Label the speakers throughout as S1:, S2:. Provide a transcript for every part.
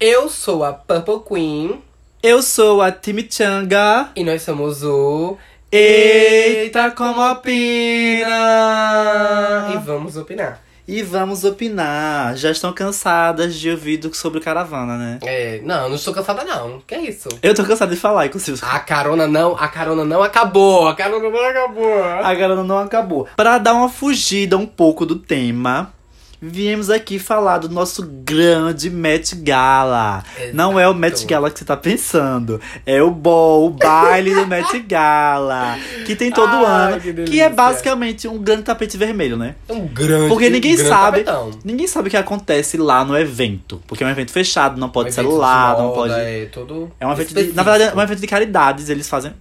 S1: Eu sou a Purple Queen
S2: Eu sou a Timichanga.
S1: e nós somos o.
S2: Eita, como
S1: E
S2: opina!
S1: vamos opinar.
S2: E vamos opinar. Já estão cansadas de ouvir do- sobre caravana, né?
S1: É, não, não estou cansada não. Que é isso?
S2: Eu tô cansado de falar, inclusive.
S1: A carona não, a carona não acabou. A carona não acabou.
S2: A garota não acabou. Pra dar uma fugida um pouco do tema, viemos aqui falar do nosso grande Met Gala.
S1: Exato.
S2: Não é o Met Gala que você tá pensando. É o ball, o baile do Met Gala. Que tem todo
S1: Ai,
S2: ano.
S1: que
S2: Que, é basicamente um grande tapete vermelho, né?
S1: É um grande.
S2: Porque ninguém
S1: grande
S2: sabe.
S1: tapetão.
S2: Ninguém sabe o que acontece lá no evento. Porque é um evento fechado, não pode
S1: Um
S2: celular, não pode.
S1: É, todo
S2: É um evento de, na verdade, é um evento de caridades. Eles fazem.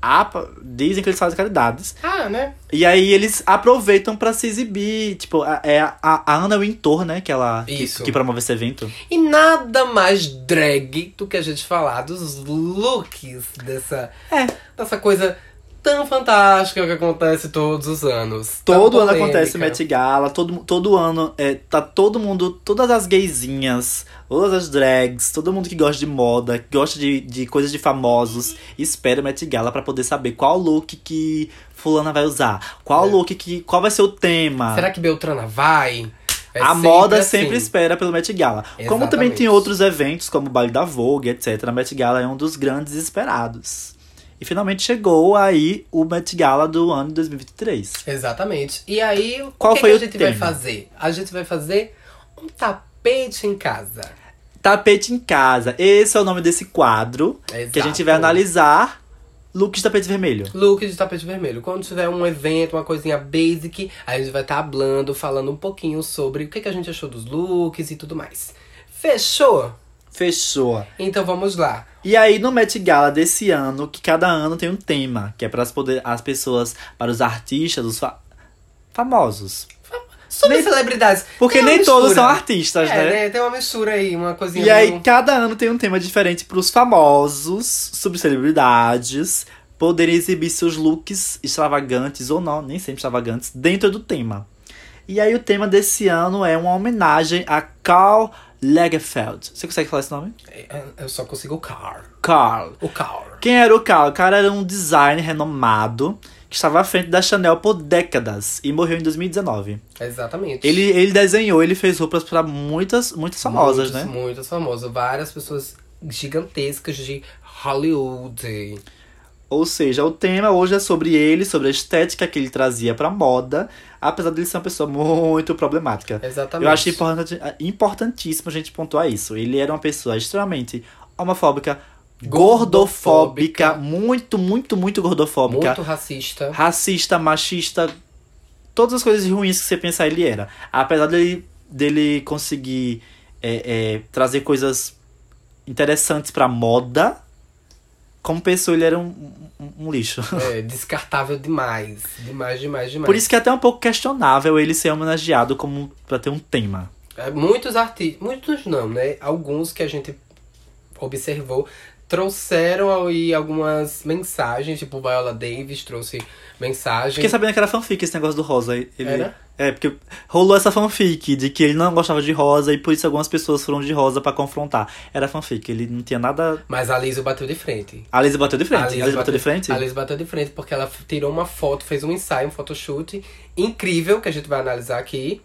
S2: Ah, dizem que eles fazem caridades.
S1: Ah, né?
S2: E aí eles aproveitam pra se exibir. Tipo, a- é a, a Ana Wintour, né? Que ela que-
S1: Isso.
S2: Que, promove esse evento.
S1: E nada mais drag do que a gente falar dos looks dessa,
S2: É.
S1: dessa coisa tão fantástica que acontece todos os anos. Tão
S2: Todo ano acontece Met Gala, todo, todo ano é, tá todo mundo, todas as gaysinhas, todas as drags, todo mundo que gosta de moda, que gosta de, de coisas de famosos, espera o Met Gala pra poder saber qual look que fulana vai usar, qual
S1: É.
S2: look que, qual vai ser o tema.
S1: Será que Beltrana vai? É
S2: a moda
S1: assim.
S2: sempre espera pelo Met Gala. Como também
S1: Exatamente.
S2: tem outros eventos, como o Baile da Vogue, etc. A Met Gala é um dos grandes esperados. E finalmente chegou aí o Met Gala do ano de 2023.
S1: Exatamente. E aí, o
S2: Qual
S1: que,
S2: foi
S1: que
S2: o
S1: a gente vai fazer? A gente vai fazer um tapete em casa.
S2: Tapete em casa. Esse é o nome desse quadro que a gente vai
S1: Exato.
S2: analisar looks de tapete vermelho.
S1: Look de tapete vermelho. Quando tiver um evento, uma coisinha basic, a gente vai estar hablando, falando um pouquinho sobre o que, que a gente achou dos looks e tudo mais. Fechou?
S2: Fechou.
S1: Então vamos lá.
S2: E aí no Met Gala desse ano, que cada ano tem um tema, que é para as, poder, as pessoas, para os artistas, os fa- famosos.
S1: Sobre
S2: Nem-
S1: celebridades.
S2: Porque nem todos
S1: mistura.
S2: são artistas,
S1: É,
S2: né?
S1: né? Tem uma mistura aí, uma coisinha.
S2: E aí, cada ano tem um tema diferente para os famosos, sobre celebridades, poderem exibir seus looks extravagantes ou não, nem sempre extravagantes, dentro do tema. E aí, o tema desse ano é uma homenagem a Karl Lagerfeld. Você consegue falar esse nome?
S1: É, Eu só consigo o car.
S2: Karl.
S1: O car.
S2: Quem era o Karl? O cara era um designer renomado que estava à frente da Chanel por décadas e morreu em 2019.
S1: Exatamente.
S2: Ele, ele desenhou, ele fez roupas para muitas, muitas famosas,
S1: Muitos,
S2: né?
S1: Muitas famosas. Várias pessoas gigantescas de Hollywood.
S2: Ou seja, o tema hoje é sobre ele, sobre a estética que ele trazia pra moda, apesar de ele ser uma pessoa muito problemática.
S1: Exatamente.
S2: Eu acho importante, importantíssimo a gente pontuar isso. Ele era uma pessoa extremamente homofóbica, gordofóbica,
S1: Gordofóbica.
S2: muito, muito, muito gordofóbica,
S1: Muito racista.
S2: racista, machista, todas as coisas ruins que você pensar ele era. Apesar dele, dele conseguir é, é, trazer coisas interessantes pra moda, como pessoa ele era um, um- um lixo.
S1: É, descartável demais. Demais, demais, demais.
S2: Por isso que é até um pouco questionável ele ser homenageado como pra ter um tema.
S1: É, muitos artistas. Muitos não, né? Alguns que a gente observou trouxeram aí algumas mensagens. Tipo, Viola Davis trouxe mensagem.
S2: Fiquei sabendo que era fanfic esse negócio do rosa. Ele,
S1: Era?
S2: É, porque rolou essa fanfic de que ele não gostava de rosa e por isso algumas pessoas foram de rosa pra confrontar. Era fanfic, ele não tinha nada.
S1: Mas a Lizzie bateu de frente.
S2: A Lizzie bateu de frente.
S1: A Liz
S2: Lizzie bateu de frente?
S1: A Liz bateu de frente porque ela tirou uma foto, fez um ensaio, um photoshoot incrível que a gente vai analisar aqui,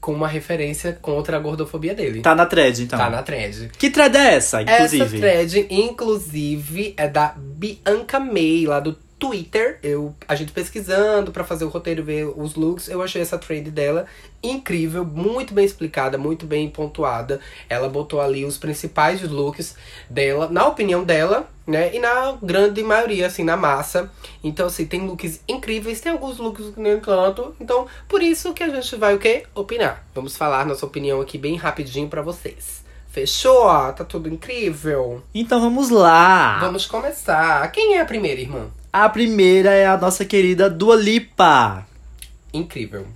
S1: com uma referência contra a gordofobia dele.
S2: Tá na thread, então.
S1: Tá na thread.
S2: Que thread é essa, inclusive?
S1: Essa thread, inclusive, é da Bianca May, lá do Twitter. Eu, a gente pesquisando pra fazer o roteiro, ver os looks, eu achei essa thread dela incrível, muito bem explicada, muito bem pontuada. Ela botou ali os principais looks dela, na opinião dela, né? E na grande maioria, assim, na massa. Então, assim, tem looks incríveis, tem alguns looks que nem tanto. Então, por isso que a gente vai o quê? Opinar. Vamos falar nossa opinião aqui bem rapidinho pra vocês. Fechou? Tá tudo incrível?
S2: Então vamos lá.
S1: Vamos começar. Quem é a primeira, irmã?
S2: A primeira é a nossa querida Dua Lipa.
S1: Incrível.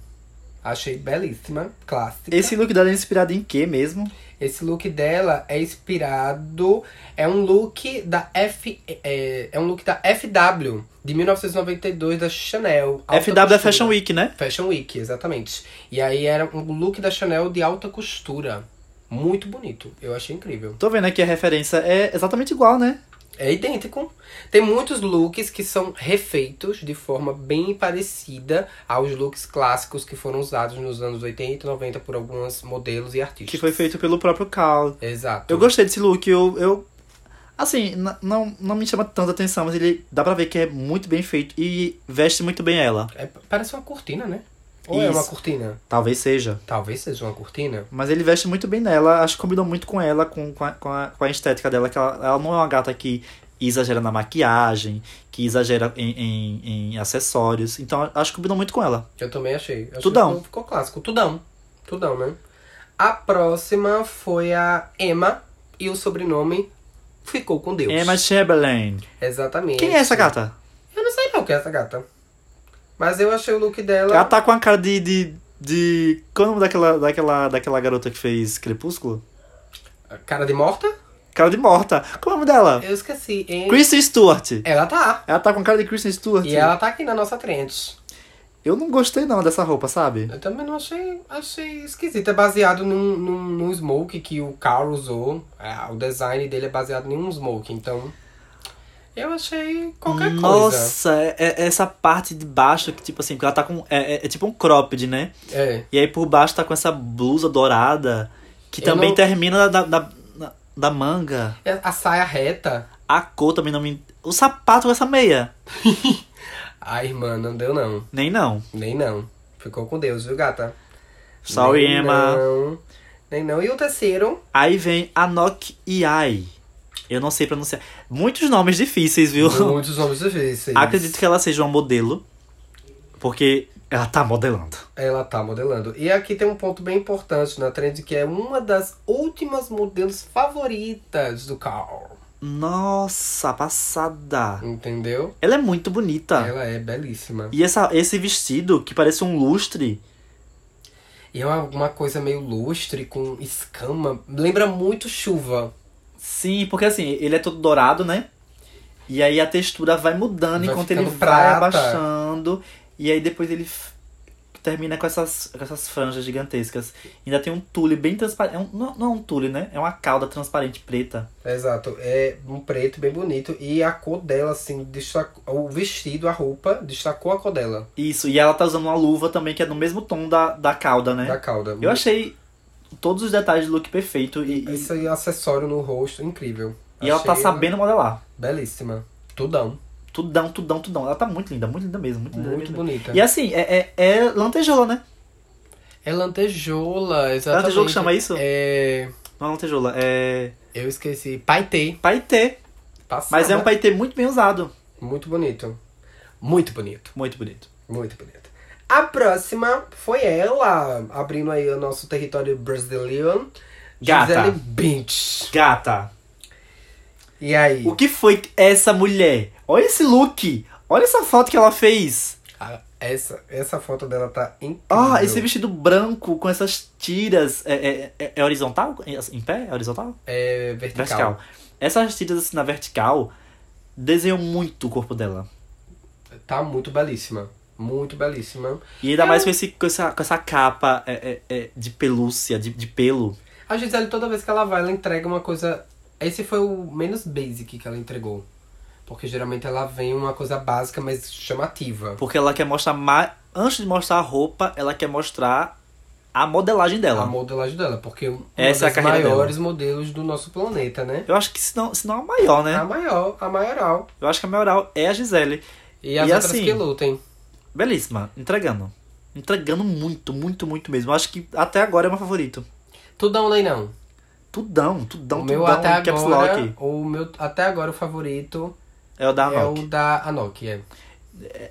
S1: Achei belíssima, clássica.
S2: Esse look dela é inspirado em quê mesmo?
S1: Esse look dela é inspirado. É um look da F. É, é um look da FW, de 1992, da Chanel.
S2: FW é. Fashion Week, né?
S1: Fashion Week, exatamente. E aí era um look da Chanel de alta costura. Muito bonito. Eu achei incrível.
S2: Tô vendo aqui a referência é exatamente igual, né?
S1: É idêntico. Tem muitos looks que são refeitos de forma bem parecida aos looks clássicos que foram usados nos anos 80 e 90 por alguns modelos e artistas.
S2: Que foi feito pelo próprio Cal.
S1: Exato.
S2: Eu gostei desse look, eu. eu assim, não, não me chama tanta atenção, mas ele dá pra ver que é muito bem feito e veste muito bem ela.
S1: É, parece uma cortina, né? Ou é
S2: Isso.
S1: uma cortina?
S2: Talvez seja.
S1: Talvez seja uma cortina.
S2: Mas ele veste muito bem nela, acho que combinou muito com ela, com, com, a, com, a, com a estética dela, que ela, ela não é uma gata que exagera na maquiagem, que exagera em, em, em acessórios. Então acho que combinou muito com ela.
S1: Eu também achei. Acho
S2: Tudão.
S1: Ficou, clássico. Tudão. Tudão, né? A próxima foi a Emma. E o sobrenome ficou com Deus.
S2: Emma Chamberlain.
S1: Exatamente.
S2: Quem é essa gata?
S1: Eu não sei não é essa gata. Mas eu achei o look dela.
S2: Ela tá com a cara de. de, de... Qual é o nome daquela, daquela, daquela garota que fez Crepúsculo?
S1: Cara de morta?
S2: Cara de morta. Qual é o nome dela?
S1: Eu esqueci. Hein?
S2: Kristen Stewart.
S1: Ela tá.
S2: Ela tá com cara de Kristen Stewart.
S1: E ela tá aqui na nossa trend.
S2: Eu não gostei não dessa roupa, sabe?
S1: Eu também não achei, achei esquisito. É baseado num, num, num smoke que o Carl usou. É, o design dele é baseado em um smoke. Então, eu achei qualquer coisa.
S2: Nossa, é- é- essa parte de baixo que, tipo assim, porque ela tá com. É, é- é tipo um cropped, né?
S1: É.
S2: E aí por baixo tá com essa blusa dourada, que
S1: Eu
S2: também
S1: não-
S2: termina da, da, da, da manga.
S1: É, A saia reta.
S2: A cor também não me. O sapato com essa meia.
S1: Ai, irmã, não deu não.
S2: Nem não.
S1: Nem não. Ficou com Deus, viu, gata?
S2: Sorry,
S1: Nem
S2: Emma.
S1: Não. Nem não. E o terceiro,
S2: Aí vem Anok Iai. Eu não sei pronunciar. Muitos nomes difíceis, viu?
S1: muitos nomes difíceis.
S2: Acredito que ela seja uma modelo. Porque ela tá modelando.
S1: Ela tá modelando. E aqui tem um ponto bem importante na trend, que é uma das últimas modelos favoritas do Carl.
S2: Nossa, passada.
S1: Entendeu?
S2: Ela é muito bonita.
S1: Ela é belíssima.
S2: E essa, esse vestido, que parece um lustre.
S1: E é uma, uma coisa meio lustre, com escama. Lembra muito chuva.
S2: Sim, porque assim, ele é todo dourado, né? E aí a textura vai mudando
S1: Vai
S2: enquanto ele vai
S1: prata.
S2: abaixando. E aí depois ele termina com essas, com essas franjas gigantescas. Ainda tem um tule bem transparente. É um, não, não é um tule, né? É uma cauda transparente preta.
S1: Exato. É um preto bem bonito. E a cor dela, assim, destacou, o vestido, a roupa, destacou a cor dela.
S2: Isso, e ela tá usando uma luva também que é no mesmo tom da, da cauda, né?
S1: Da cauda.
S2: Eu achei todos os detalhes do look perfeito e, e,
S1: Esse aí, acessório no rosto, incrível.
S2: e ela tá
S1: Achei
S2: sabendo modelar.
S1: Belíssima. Tudão.
S2: Tudão, tudão, tudão. Ela tá muito linda, muito linda mesmo. Muito,
S1: Muito
S2: linda.
S1: bonita.
S2: E assim, é, é, é lantejola, né?
S1: É lantejola, exatamente.
S2: lantejola que chama isso?
S1: É...
S2: Não é lantejola, é
S1: Eu esqueci. Paetê.
S2: paetê.
S1: Passada.
S2: Mas é um paetê muito bem usado.
S1: Muito bonito. Muito bonito.
S2: Muito bonito.
S1: Muito bonito. A próxima foi ela, abrindo aí o nosso território brasileiro.
S2: Gata.
S1: Gisele Bündchen.
S2: Gata,
S1: E aí?
S2: o que foi essa mulher? Olha esse look. Olha essa foto que ela fez.
S1: Ah, essa, essa foto dela tá incrível.
S2: Ah, esse vestido branco com essas tiras. É, é, é- é horizontal? Em pé? É horizontal?
S1: É vertical.
S2: Vertical. Essas tiras assim na vertical desenham muito o corpo dela.
S1: Tá muito belíssima. Muito belíssima.
S2: E ainda
S1: Eu-
S2: mais com, esse, com, essa, com essa capa é, é, é, de pelúcia, de, de pelo.
S1: A Gisele, toda vez que ela vai, ela entrega uma coisa. Esse foi o menos basic que ela entregou. Porque geralmente ela vem uma coisa básica, mas chamativa.
S2: Porque ela quer mostrar mais. Antes de mostrar a roupa, ela quer mostrar a modelagem dela.
S1: A modelagem dela, porque uma
S2: Essa é
S1: das
S2: carreira
S1: maiores modelos do nosso planeta, né?
S2: Eu acho que se não, se não a maior, né?
S1: A maior, a maioral.
S2: Eu acho que a maioral é a Gisele.
S1: E as
S2: E
S1: outras
S2: assim-
S1: que lutem.
S2: Belíssima, entregando. Entregando muito, muito, muito mesmo. Acho que até agora é meu favorito.
S1: Tudão Leinão.
S2: Tudão, tudão,
S1: o meu
S2: tudão,
S1: até agora, o meu até agora o favorito
S2: É o da
S1: é
S2: Anok.
S1: o da Anok, é.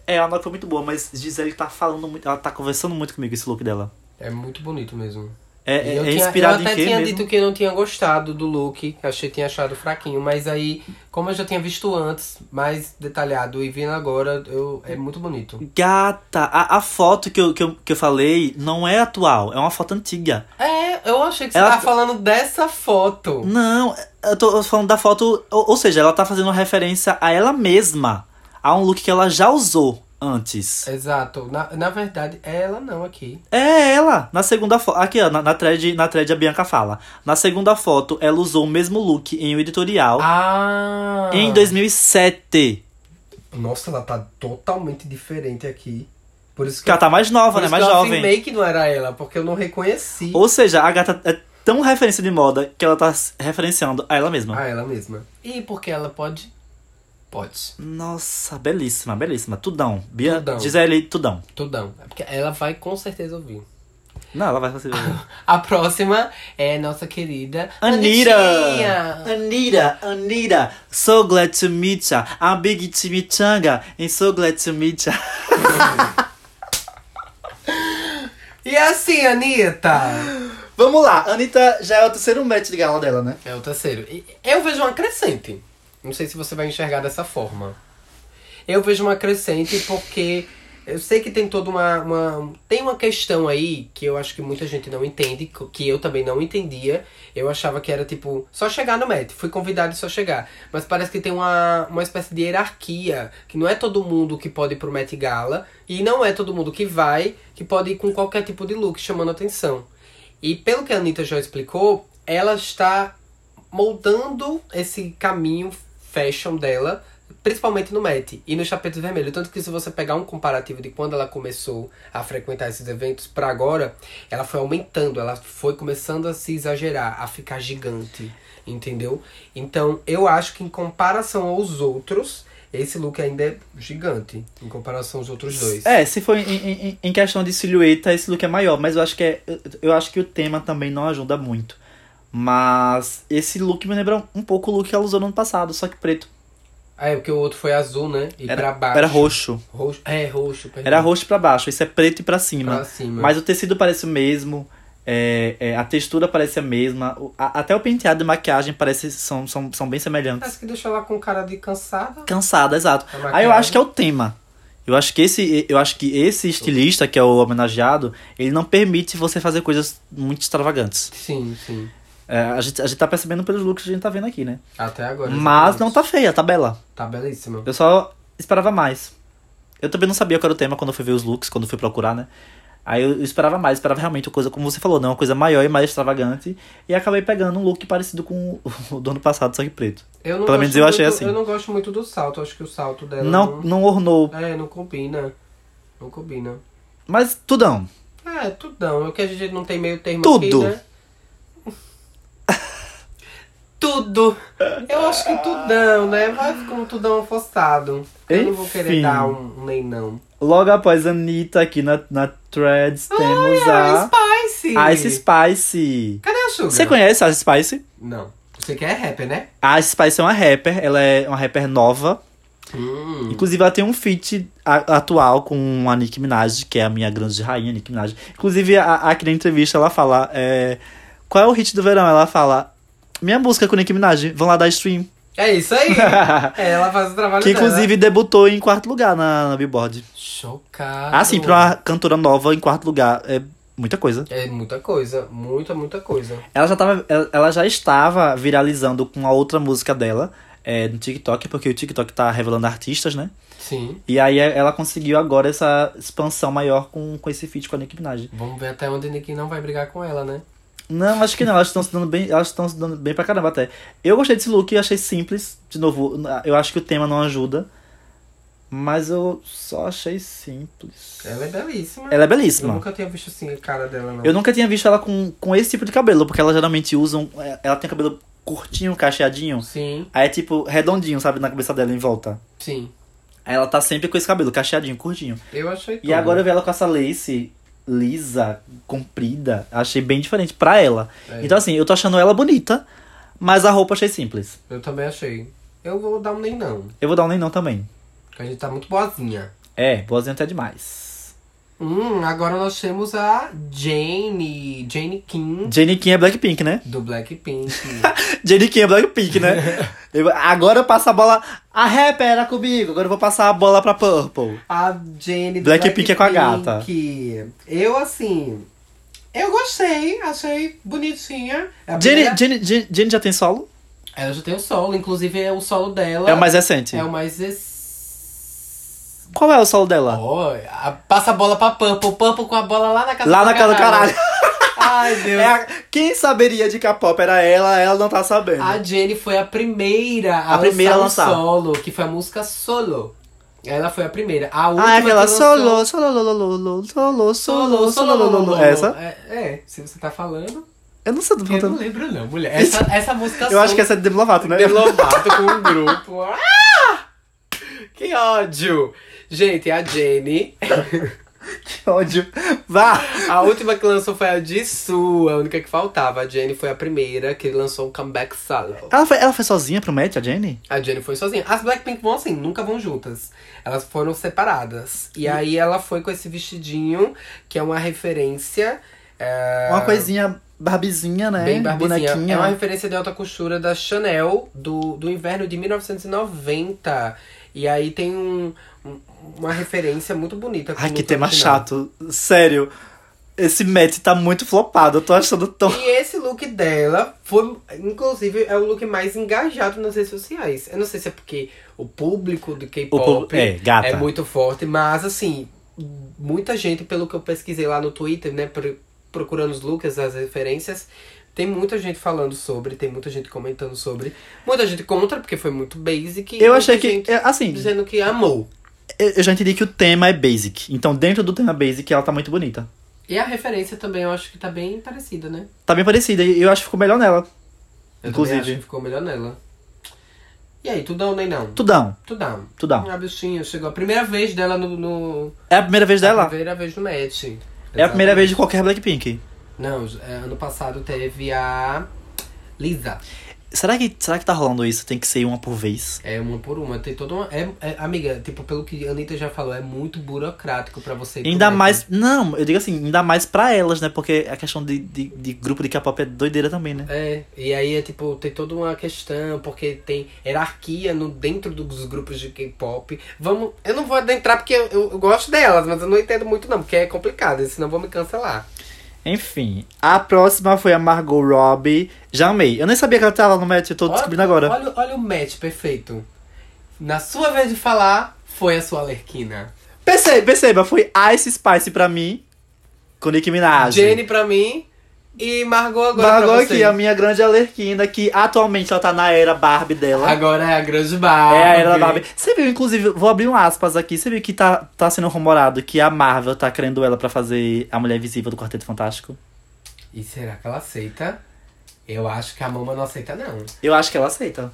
S2: É, a Anok foi muito boa, mas Gisele tá falando muito. Ela tá conversando muito comigo esse look dela.
S1: É muito bonito mesmo.
S2: É, é,
S1: eu,
S2: é
S1: tinha,
S2: inspirado
S1: eu até tinha
S2: mesmo?
S1: dito que eu não tinha gostado do look, achei que tinha achado fraquinho, mas aí, como eu já tinha visto antes, mais detalhado e vendo agora, eu, é muito bonito.
S2: Gata, a, a foto que eu, que, eu, que eu falei não é atual, é uma foto antiga.
S1: É, eu achei que você
S2: Ela-
S1: tava falando dessa foto.
S2: Não, eu tô falando da foto. Ou, ou seja, ela tá fazendo referência a ela mesma. A um look que ela já usou antes.
S1: Exato. Na, na verdade, é ela não aqui.
S2: É ela. Na segunda foto. Aqui, ó, na, na, thread, na thread a Bianca fala. Na segunda foto, ela usou o mesmo look em um editorial
S1: Ah!
S2: em 2007.
S1: Nossa, ela tá totalmente diferente aqui. Por isso que,
S2: Que ela tá mais nova, né? Mais
S1: eu
S2: jovem.
S1: afirmei que não era ela, porque eu não reconheci
S2: Ou seja, a gata é tão referência de moda que ela tá referenciando a ela mesma.
S1: a ela mesma. E porque ela pode? Pode.
S2: Nossa, belíssima, belíssima. Tudão. Bia,
S1: Tudão.
S2: Gisele, tudão.
S1: Tudão. É porque ela vai com certeza ouvir.
S2: Não, ela vai fazer.
S1: A próxima é nossa querida
S2: Anita!
S1: Anitinha.
S2: Anita, Anita, so glad to meet ya. I'm big chimichanga and so glad to meet ya.
S1: E assim, Anitta?
S2: Vamos lá, Anitta já é o terceiro match de gala dela, né?
S1: É o terceiro. E Eu vejo uma crescente. Não sei se você vai enxergar dessa forma. Eu vejo uma crescente porque eu sei que tem toda uma, uma. Tem uma questão aí que eu acho que muita gente não entende, que eu também não entendia. Eu achava que era tipo, só chegar no Met. Fui convidado e só chegar. Mas parece que tem uma, uma espécie de hierarquia. Que não é todo mundo que pode ir pro Met Gala. E não é todo mundo que vai, que pode ir com qualquer tipo de look chamando atenção. E pelo que a Anitta já explicou, ela está moldando esse caminho fashion dela, principalmente no Met e no Chapéu Vermelho. Tanto que se você pegar um comparativo de quando ela começou a frequentar esses eventos para agora, ela foi aumentando, ela foi começando a se exagerar, a ficar gigante, entendeu? Então eu acho que em comparação aos outros, esse look ainda é gigante, em comparação aos outros dois.
S2: É, se for em, em, em questão de silhueta, esse look é maior, mas eu acho que é. Eu acho que o tema também não ajuda muito. Mas esse look me lembra um pouco o look que ela usou no ano passado, só que preto.
S1: Ah, é porque o outro foi azul, né? E
S2: Era,
S1: pra baixo.
S2: era roxo.
S1: Roxo. É, roxo. perdão.
S2: Era roxo pra baixo, esse é preto e pra cima.
S1: Pra cima.
S2: Mas o tecido parece o mesmo, é, é, a textura parece a mesma, a- até o penteado e maquiagem parece, são, são, são bem semelhantes.
S1: Parece que deixou ela com cara de cansada.
S2: Cansada, exato. Aí eu acho que é o tema. Eu acho que esse, eu acho que esse estilista, que é o homenageado, ele não permite você fazer coisas muito extravagantes.
S1: Sim, sim.
S2: É, a, gente, a gente tá percebendo pelos looks que a gente tá vendo aqui, né?
S1: Até agora.
S2: Mas
S1: exatamente.
S2: não tá feia, tá bela.
S1: Tá belíssima.
S2: Eu só esperava mais. Eu também não sabia qual era o tema quando eu fui ver os looks, quando eu fui procurar, né? Aí eu esperava mais, esperava realmente uma coisa, como você falou, né? Uma coisa maior e mais extravagante. E acabei pegando um look parecido com o do ano passado, só que preto.
S1: Eu não
S2: Pelo menos eu achei
S1: muito-
S2: assim.
S1: Eu não gosto muito do salto. Acho que o salto dela
S2: Não, não ornou.
S1: É, não combina. Não combina.
S2: Mas tudão.
S1: É, tudão. É que a gente não tem meio termo
S2: Tudo.
S1: aqui, né? Tudo. Eu acho que tudão, né? Vai ficar um tudão forçado. Eu não vou querer
S2: Enfim.
S1: dar um, um nem não.
S2: Logo após a Anitta aqui na, na Threads, temos
S1: Ah,
S2: a
S1: Spicy!
S2: Ice Spice.
S1: Cadê a Sugar?
S2: Você conhece a Ice Spice?
S1: Não. Você que é rapper, né?
S2: A Ice Spice é uma rapper, ela é uma rapper nova.
S1: Hum.
S2: Inclusive, ela tem um feat a- atual com a Nicki Minaj, que é a minha grande rainha, Nicki Minaj. Inclusive, a- aqui na entrevista ela fala: é, Qual é o hit do verão? Ela fala: Minha música com Nicki Minaj, vão lá dar stream.
S1: É isso aí. é, ela faz o trabalho
S2: que
S1: dela.
S2: inclusive debutou em quarto lugar na, na Billboard.
S1: Chocado.
S2: Assim, pra uma cantora nova em quarto lugar, é muita coisa.
S1: É muita coisa. Muita, muita coisa.
S2: Ela já, tava, ela- já estava viralizando com a outra música dela é, no TikTok, porque o TikTok tá revelando artistas, né?
S1: Sim.
S2: E aí ela conseguiu agora essa expansão maior com, com esse feat com a Nicki Minaj.
S1: Vamos ver até onde Nick não vai brigar com ela, né?
S2: Não, acho que não, elas estão se dando bem, elas estão se dando bem pra caramba até. Eu gostei desse look, achei simples, de novo, eu acho que o tema não ajuda, mas eu só achei simples.
S1: Ela é belíssima.
S2: Ela é
S1: Eu
S2: belíssima.
S1: nunca tinha visto assim a cara dela, não.
S2: Eu nunca tinha visto ela com, com esse tipo de cabelo, porque ela geralmente usam, ela tem cabelo curtinho, cacheadinho,
S1: Sim,
S2: aí é tipo redondinho, sabe, na cabeça dela em volta.
S1: sim.
S2: Aí ela tá sempre com esse cabelo cacheadinho, curtinho.
S1: Eu achei
S2: E
S1: tudo.
S2: agora eu vi ela com essa lace lisa, comprida, achei bem diferente pra ela.
S1: É.
S2: Então assim, eu tô achando ela bonita, mas a roupa achei simples.
S1: Eu também achei. Eu vou dar um nem não.
S2: Eu vou dar um nem não também.
S1: Porque a gente tá muito boazinha.
S2: É, boazinha até demais.
S1: Hum, agora nós temos a Jane. Jane Kim.
S2: Jenny Kim é Blackpink, né?
S1: Do Blackpink.
S2: Jenny Kim é Blackpink, né? Eu- agora eu passo a bola. A rapper era comigo, agora eu vou passar a bola pra Purple.
S1: a Jane do
S2: Blackpink é com a gata.
S1: Eu, assim... Eu gostei, achei bonitinha. É a
S2: Jenny,
S1: primeira-
S2: Jenny, Jenny, Jenny já tem solo?
S1: Ela já tem o solo, inclusive é o solo dela.
S2: É o mais recente.
S1: É o mais
S2: Qual é o solo dela?
S1: Ó, a- passa a bola pra Purple. Purple com a bola lá na casa
S2: Lá
S1: do
S2: na casa do caralho.
S1: Ai, Deus.
S2: É a- Quem saberia de K-pop era ela, ela não tá sabendo.
S1: A Jenny foi a primeira a,
S2: A primeira
S1: lançar
S2: lançar.
S1: solo, que foi a música Solo. Ela foi a primeira. A última
S2: Ah, é aquela solo, solo, solo, solo, solo, solo, solo, solo. Essa?
S1: É, é, se você tá falando,
S2: Eu não sei do
S1: eu não lembro não, mulher. Essa, essa música
S2: Eu acho que essa é de Demi Lovato, né?
S1: Demi Lovato com um grupo. Ah! Que ódio! Gente, a Jenny.
S2: Que ódio. Vá!
S1: A última que lançou foi a Jisoo, a única que faltava. A Jenny foi a primeira que lançou um comeback solo.
S2: Ela foi, ela foi sozinha pro match, a Jenny?
S1: A Jenny foi sozinha. As Blackpink vão assim, nunca vão juntas. Elas foram separadas. E aí ela foi com esse vestidinho, que é uma referência. é,
S2: Uma coisinha barbizinha, né?
S1: Bem barbizinha.
S2: Bonequinha.
S1: É uma referência de alta costura da Chanel do, do inverno de 1990. E aí tem um- uma referência muito bonita.
S2: Ai, que tema
S1: original.
S2: chato. Sério. Esse match tá muito flopado. Eu tô achando tão.
S1: E esse look dela foi, inclusive, é o look mais engajado nas redes sociais. Eu não sei se é porque o público do K-pop
S2: é,
S1: é muito forte, mas assim, muita gente, pelo que eu pesquisei lá no Twitter, né, pro- procurando os looks, as referências, tem muita gente falando sobre, tem muita gente comentando sobre, muita gente contra, porque foi muito basic.
S2: Eu achei que. é, Assim,
S1: Dizendo que amou.
S2: Eu já entendi que o tema é basic. Então, dentro do tema basic, ela tá muito bonita.
S1: E a referência também eu acho que tá bem parecida, né?
S2: Tá bem parecida. E eu acho que ficou melhor nela.
S1: Eu
S2: Inclusive.
S1: acho que ficou melhor nela. E aí, tudão nem não?
S2: Tudão.
S1: Tudão.
S2: Tudão.
S1: A bichinha chegou a primeira vez dela no. no
S2: É a primeira vez
S1: A
S2: dela?
S1: primeira vez no match.
S2: É a primeira vez de qualquer Blackpink.
S1: Não, é, ano passado teve a Lisa.
S2: Será que, será que tá rolando isso? Tem que ser uma por vez?
S1: É uma por uma. Tem toda uma. É, é- amiga, tipo, pelo que a Anitta já falou, é muito burocrático pra você
S2: Ainda mais. Não, eu digo assim, ainda mais pra elas, né? Porque a questão de, de, de grupo de K-pop é doideira também, né?
S1: É, e aí é tipo, tem toda uma questão, porque tem hierarquia no, dentro dos grupos de K-pop. Vamos. Eu não vou adentrar porque eu, eu, eu gosto delas, mas eu não entendo muito não, porque é complicado, senão vão me cancelar.
S2: Enfim, a próxima foi a Margot Robbie. Já amei. Eu nem sabia que ela tava no match, eu tô descobrindo agora.
S1: Olha, olha o match perfeito. Na sua vez de falar, foi a sua Alerquina.
S2: Perceba, perceba, foi Ice Spice pra mim, com Nicki Minaj.
S1: Jenny pra mim e Margot agora
S2: Margot aqui, a minha grande alerquina, que atualmente ela tá na era Barbie dela.
S1: Agora é a grande Barbie.
S2: É a era da Barbie. Você viu, inclusive, vou abrir um aspas aqui. Você viu que tá, tá sendo rumorado que a Marvel tá querendo ela pra fazer a Mulher Invisível do Quarteto Fantástico?
S1: E será que ela aceita? Eu acho que a Mama não aceita, não.
S2: Eu acho que ela aceita.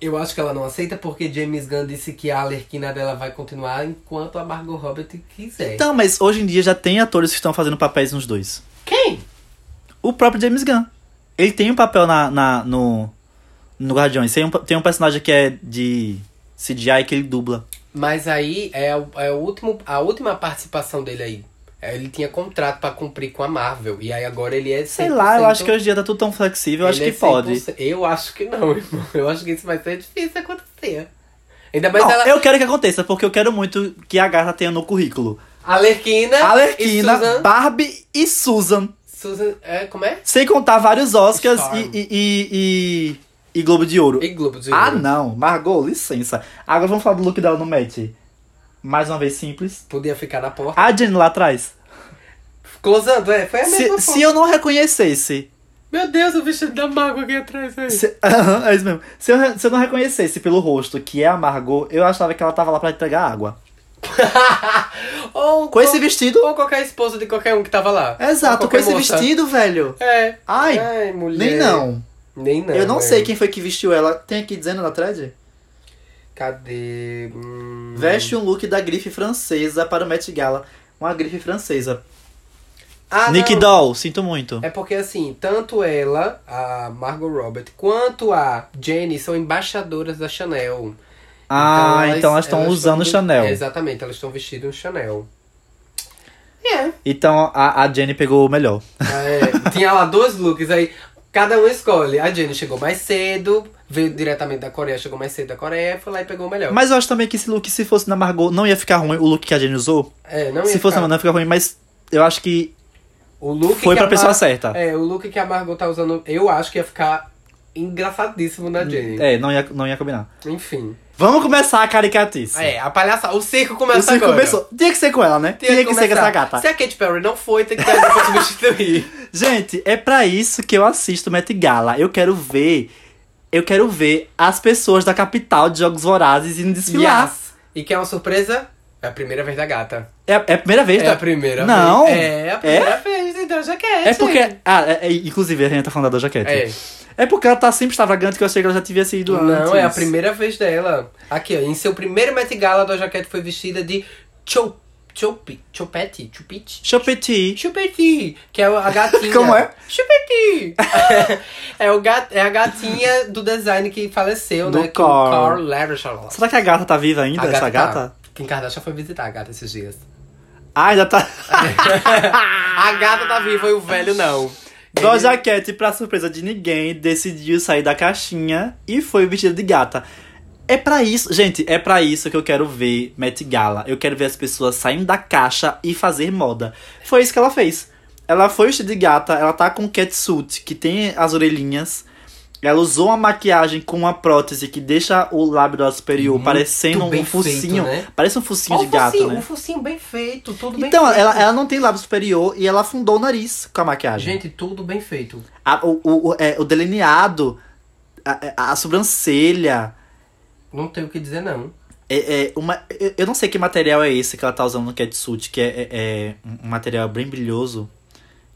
S1: Eu acho que ela não aceita porque James Gunn disse que a Alerquina dela vai continuar enquanto a Margot Robbie quiser.
S2: Então, mas hoje em dia já tem atores que estão fazendo papéis nos dois.
S1: Quem?
S2: O próprio James Gunn. Ele tem um papel na, na, no, no Guardiões. Tem um, tem um personagem que é de CGI que ele dubla.
S1: Mas aí é, o- é o último, a última participação dele aí. É, Ele tinha contrato pra cumprir com a Marvel. E aí agora ele é 100%.
S2: Sei lá, eu acho que hoje em dia tá tudo tão flexível, eu acho que
S1: é
S2: pode.
S1: 100%. Eu acho que não, irmão. Eu acho que isso vai ser difícil acontecer. Ainda mais
S2: Não,
S1: ela.
S2: eu quero que aconteça, porque eu quero muito que a gata tenha no currículo.
S1: Alerquina.
S2: Alerquina,
S1: E Susan.
S2: Barbie e Susan.
S1: Susan. É, como é?
S2: Sem contar vários Oscars e, e, e, e, e Globo de Ouro.
S1: E Globo de
S2: Ah,
S1: Ouro.
S2: não. Margot, licença. Agora vamos falar do look dela no match. Mais uma vez simples.
S1: Podia ficar na porta.
S2: A Jenny lá atrás.
S1: Closando, é. Foi a mesma
S2: Se, se eu não reconhecesse.
S1: Meu Deus, o vestido da Mago aqui atrás aí.
S2: Se, Aham, é isso mesmo. Se eu, se eu não reconhecesse pelo rosto que é a Margot, eu achava que ela tava lá pra entregar água.
S1: ou
S2: Com esse vestido.
S1: Ou qualquer esposa de qualquer um que tava lá.
S2: Exato, com esse
S1: moça.
S2: vestido, velho.
S1: É.
S2: Ai,
S1: Ai, mulher.
S2: nem não.
S1: Nem não.
S2: eu não
S1: é.
S2: sei quem foi que vestiu ela. Tem aqui dizendo na thread?
S1: Cadê? Hum...
S2: Veste um look da grife francesa para o Met Gala. Uma grife francesa.
S1: Ah,
S2: Nick
S1: não.
S2: Doll, sinto muito.
S1: É porque assim, tanto ela, a Margot Robert, quanto a Jenny são embaixadoras da Chanel.
S2: Ah, então elas,
S1: estão
S2: estão usando
S1: vesti-
S2: Chanel.
S1: É, exatamente, elas estão vestidas um Chanel. É.
S2: Então a, a Jenny pegou o melhor.
S1: É, tinha lá dois looks aí, cada um escolhe. A Jenny chegou mais cedo, veio diretamente da Coreia, chegou mais cedo da Coreia, foi lá e pegou o melhor.
S2: Mas eu acho também que esse look, se fosse na Margot, não ia ficar ruim o look que a Jenny usou.
S1: é, não
S2: Se
S1: ia
S2: fosse
S1: ficar-
S2: na não ia ficar ruim, mas eu acho que
S1: o look
S2: foi
S1: que
S2: pra
S1: a
S2: pessoa
S1: Mar-
S2: certa.
S1: É, o look que a Margot tá usando, eu acho que ia ficar engraçadíssimo na Jenny.
S2: É, não ia, não ia combinar.
S1: Enfim.
S2: Vamos começar a caricatice.
S1: É, a palhaçada. O circo
S2: o
S1: começa
S2: circo
S1: agora.
S2: começou. Tinha que ser com ela, né? Tinha, que, ser com essa gata.
S1: Se a Katy Perry não foi, tem que ter alguém pra substituir.
S2: Gente, é pra isso que eu assisto Met Gala. Eu quero ver. Eu quero ver as pessoas da capital de Jogos Vorazes indo desfilar.
S1: Yes. E quer uma surpresa? É a primeira vez da gata.
S2: É, é a primeira vez,
S1: É
S2: tá?
S1: a primeira
S2: Não.
S1: vez. É a primeira vez, então já quer.
S2: É porque. Ah, é- é- inclusive a gente tá falando da Doja Cat.
S1: É.
S2: É porque ela tá sempre extravagante que eu achei que ela já tivia sido antes.
S1: Não, é a primeira vez dela. Aqui, ó. Em seu primeiro Met Gala, a Cat foi vestida de Chop... Chopi... Chopete? Chupite?
S2: Chopeti.
S1: Chupeti, que é a gatinha.
S2: Como é?
S1: Chupeti! é, o gat, é a gatinha do design que faleceu,
S2: Do
S1: né? Que o
S2: Carl.
S1: Carl Lagerfeld.
S2: Será que a gata tá viva ainda,
S1: A
S2: essa
S1: tá.
S2: gata?
S1: Kim Kardashian foi visitar a gata esses dias.
S2: Ah, ainda tá.
S1: a gata tá viva e o velho não.
S2: Doja Cat, pra surpresa de ninguém, decidiu sair da caixinha e foi vestida de gata. É pra isso, gente, é pra isso que eu quero ver Met Gala. Eu quero ver as pessoas saindo da caixa e fazer moda. Foi isso que ela fez. Ela foi vestida de gata, ela tá com um catsuit que tem as orelhinhas. Ela usou uma maquiagem com uma prótese que deixa o lábio dela superior
S1: Muito
S2: parecendo um focinho.
S1: feito, né?
S2: Parece um focinho
S1: Ó,
S2: de gato,
S1: focinho,
S2: né?
S1: Um focinho bem feito, tudo bem
S2: Então,
S1: feito.
S2: ela, ela não tem lábio superior e ela afundou o nariz com a maquiagem.
S1: Gente, tudo bem feito.
S2: A- o, o, o- é, o delineado, a, a- a sobrancelha.
S1: Não tem o que dizer, não.
S2: É, é uma, eu, eu não sei que material é esse que ela tá usando no catsuit, que é, é, é um material bem brilhoso.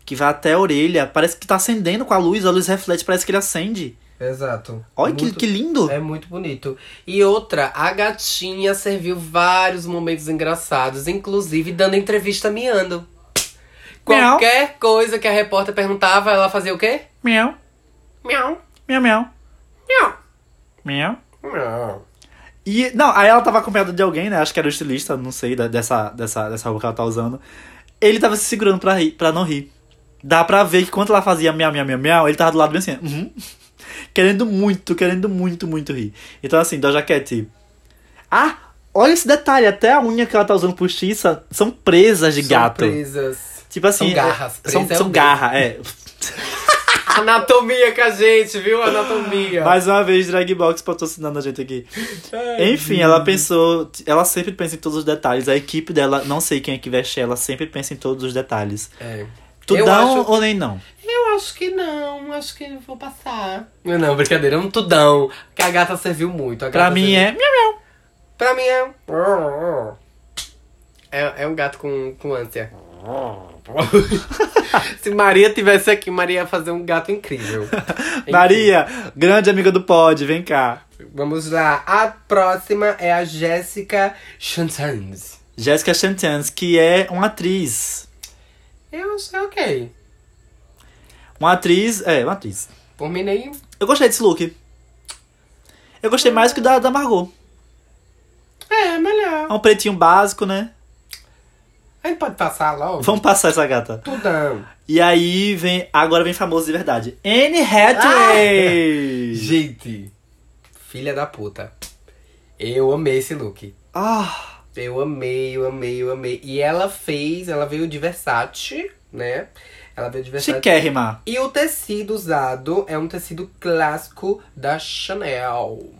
S2: Que vai até a orelha. Parece que tá acendendo com a luz, a luz reflete, parece que ele acende.
S1: Exato.
S2: Olha que,
S1: Muito-
S2: que lindo!
S1: É muito bonito. E outra, a gatinha serviu vários momentos engraçados, inclusive dando entrevista miando. Qualquer coisa que a repórter perguntava, ela fazia o quê?
S2: Miau,
S1: Miau,
S2: miau, miau,
S1: miau,
S2: miau.
S1: miau.
S2: E, não, aí ela tava acompanhada de alguém, né? Acho que era o estilista, não sei, dessa, dessa, dessa roupa que ela tá usando. Ele tava se segurando pra, rir, pra não rir. Dá pra ver que quando ela fazia miau, miau, miau, miau, ele tava do lado bem assim, uhum. Querendo muito, querendo muito, muito rir. Então, assim, Doja Cat. Ah, olha esse detalhe, até a unha que ela tá usando postiça são presas de
S1: São
S2: gato.
S1: presas.
S2: Tipo assim.
S1: São garras,
S2: é- são
S1: é
S2: são garra, é.
S1: Anatomia com a gente, viu? Anatomia.
S2: Mais uma vez, Dragbox patrocinando a gente aqui.
S1: Ai,
S2: Enfim, ela pensou. Ela sempre pensa em todos os detalhes. A equipe dela, não sei quem é que veste ela, sempre pensa em todos os detalhes.
S1: É.
S2: Tudão
S1: Eu acho-
S2: ou nem não?
S1: Eu acho que não, acho que vou passar. Não, brincadeira, é um tudão. Que a gata serviu muito. a
S2: Pra mim
S1: serviu-
S2: é. Miau, miau.
S1: Pra mim é. É, é um gato com, com ânsia. Se Maria tivesse aqui, Maria ia fazer um gato incrível.
S2: Maria, grande amiga do pod, vem cá.
S1: Vamos lá. A próxima é a Jéssica Chantans.
S2: Jessica Chantans, que é uma atriz.
S1: Eu achei ok.
S2: Uma atriz. É, uma atriz.
S1: Por mim nem.
S2: Eu gostei desse look. Eu gostei mais que o da, da Margot.
S1: É, melhor.
S2: É um pretinho básico, né?
S1: A gente pode passar logo.
S2: Vamos passar essa gata.
S1: Tudão.
S2: E aí vem. Agora vem famoso de verdade. Anne Hathaway!
S1: Gente, filha da puta. Eu amei esse look.
S2: Ah,
S1: Eu amei, eu amei, eu amei. E ela fez, ela veio de Versace, né? Ela veio de Versace.
S2: chiquérrima.
S1: E o tecido usado é um tecido clássico da Chanel,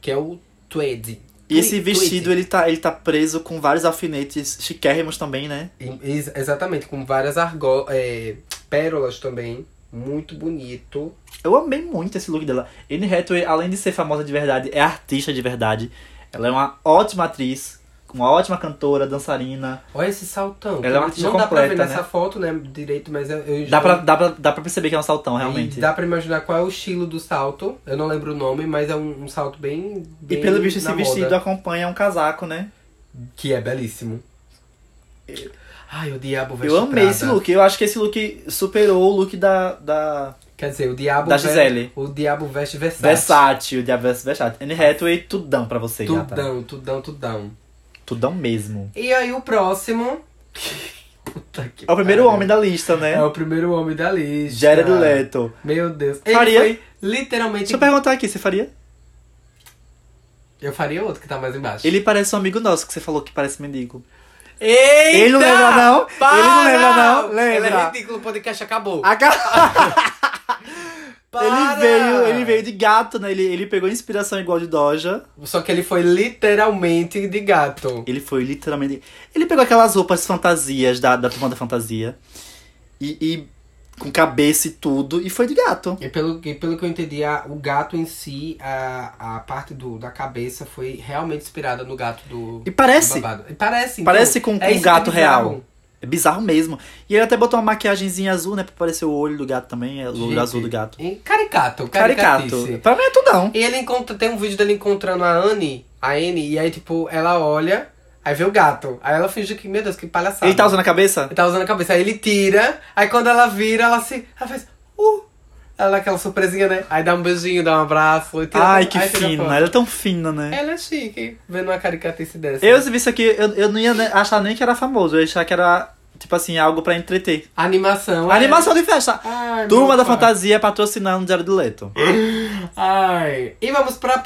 S1: que é o tweed.
S2: E esse
S1: Tweed.
S2: vestido, ele tá, ele tá preso com vários alfinetes chiquérrimos também, né?
S1: E- ex- Exatamente, com várias argo é, pérolas também. Muito bonito.
S2: Eu amei muito esse look dela. Anne Hathaway, além de ser famosa de verdade, é artista de verdade. Ela é uma ótima atriz, uma ótima cantora, dançarina.
S1: Olha esse saltão.
S2: Ela é uma artista
S1: Não dá pra ver
S2: completa,
S1: nessa
S2: né?
S1: foto, né, direito, mas eu, eu
S2: Dá
S1: já-
S2: pra, dá, pra, dá pra perceber que é um saltão, realmente.
S1: E dá pra imaginar qual é o estilo do salto. Eu não lembro o nome, mas é um, um salto bem,
S2: E
S1: bem
S2: pelo visto, esse
S1: na
S2: vestido
S1: moda,
S2: acompanha um casaco, né?
S1: Que é belíssimo. Ai, o diabo veste
S2: Eu amei
S1: Prada.
S2: esse look. Eu acho que esse look superou o look da, da
S1: Quer dizer, o diabo
S2: Da
S1: veste-
S2: Gisele.
S1: O diabo veste Versace.
S2: Versace. O Diabo veste Versace. Anne Hathaway, tudão pra você, gata.
S1: Tudão, tudão,
S2: tudão. Mesmo.
S1: E aí o próximo... Puta que
S2: É o primeiro
S1: pariu.
S2: homem da lista, né?
S1: É o primeiro homem da lista.
S2: Jared Leto.
S1: Meu Deus. Ele
S2: Faria?
S1: foi literalmente...
S2: Deixa eu perguntar aqui, você faria?
S1: Eu faria outro que tá mais embaixo.
S2: Ele parece um amigo nosso que você falou que parece mendigo.
S1: Eita!
S2: Ele não lembra, não?
S1: Para!
S2: Ele não lembra, não?
S1: Ele é
S2: Lembra.
S1: ridículo, o podcast acabou.
S2: A ca-
S1: Para!
S2: Ele veio, ele veio de gato, né? Ele, ele pegou inspiração igual de Doja.
S1: Só que ele foi literalmente de gato.
S2: Ele foi literalmente. Ele pegou aquelas roupas fantasias da, da turma da fantasia. E, e com cabeça e tudo. E foi de gato.
S1: E pelo, e pelo que eu entendi, a- o gato em si, a, a parte do, da cabeça foi realmente inspirada no gato do.
S2: E parece.
S1: do. E parece.
S2: Parece
S1: então,
S2: com,
S1: é
S2: com
S1: isso
S2: um
S1: é
S2: gato real. É bizarro mesmo. E ele até botou uma maquiagemzinha azul, né? Pra parecer o olho do gato também. É o olho azul do gato.
S1: Caricato,
S2: Caricato.
S1: caricatice.
S2: Pra mim é tudão.
S1: E ele encontra, tem um vídeo dele encontrando a Anne, a Anne, e aí, tipo, ela olha, aí vê o gato. Aí ela finge que, meu Deus, que palhaçada.
S2: Ele tá usando a cabeça?
S1: Ele tá usando a cabeça. Aí ele tira, aí quando ela vira, ela se. Ela faz. Uh! Ela dá aquela surpresinha, né? Aí dá um beijinho, dá um abraço. e tira-
S2: Ai, que fina. Ela é tão fina, né?
S1: Ela é chique, vendo uma caricatice dessa.
S2: Eu, se visse aqui, eu, eu não ia ne- achar nem que era famoso. Eu ia achar que era, tipo assim, algo pra entreter.
S1: Animação. é.
S2: Animação de festa.
S1: Ai,
S2: Turma da
S1: pai.
S2: Fantasia patrocinando Jared Leto.
S1: Ai. E vamos pra.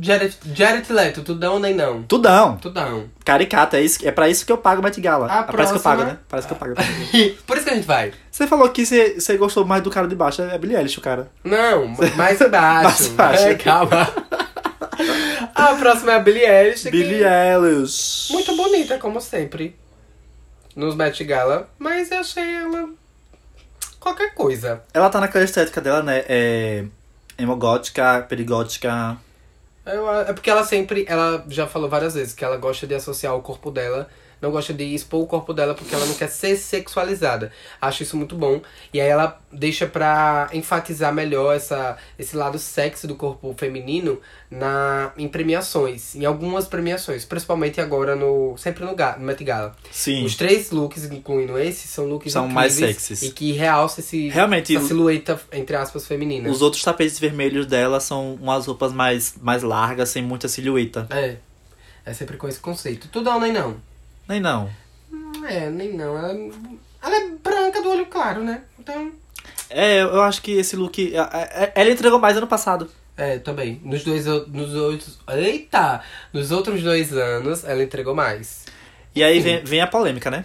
S1: Jared, Jared Leto, tudão nem não?
S2: Tudão.
S1: Tudão.
S2: Caricato, é, isso, é pra isso que eu pago o Met Gala.
S1: A
S2: Ah, Parece que eu
S1: próxima-
S2: pago, né? Parece que eu pago.
S1: Por isso que a gente vai.
S2: Você falou que você, você gostou mais do cara de baixo. É Billie Eilish, o cara.
S1: Não, mais baixo.
S2: Mais baixo.
S1: É, calma. A próxima é a Billie Eilish.
S2: Billie Eilish.
S1: Muito bonita, como sempre. Nos Met Gala. Mas eu achei ela. qualquer coisa.
S2: Ela tá naquela estética dela, né? É... Hemogótica, perigótica.
S1: Eu- é porque ela sempre. Ela já falou várias vezes que ela gosta de associar o corpo dela. Não gosta de expor o corpo dela porque ela não quer ser sexualizada. Acho isso muito bom. E aí ela deixa pra enfatizar melhor essa, esse lado sexy do corpo feminino na, em premiações. Em algumas premiações. Principalmente agora no. Sempre no, Ga- no Met Gala.
S2: Sim.
S1: Os três looks, incluindo esse, são looks
S2: São mais sexys.
S1: E que realçam esse,
S2: Realmente,
S1: essa silhueta, entre aspas, feminina.
S2: Os outros tapetes vermelhos dela são umas roupas mais, mais largas, sem muita silhueta.
S1: É. É sempre com esse conceito. Tudão nem não.
S2: Nem não.
S1: É, nem não. Ela, ela é branca do olho claro, né? Então.
S2: É, eu acho que esse look. Ela entregou mais ano passado.
S1: É, também. Nos dois. Nos outros. Eita! Nos outros dois anos, ela entregou mais.
S2: E aí vem, vem a polêmica, né?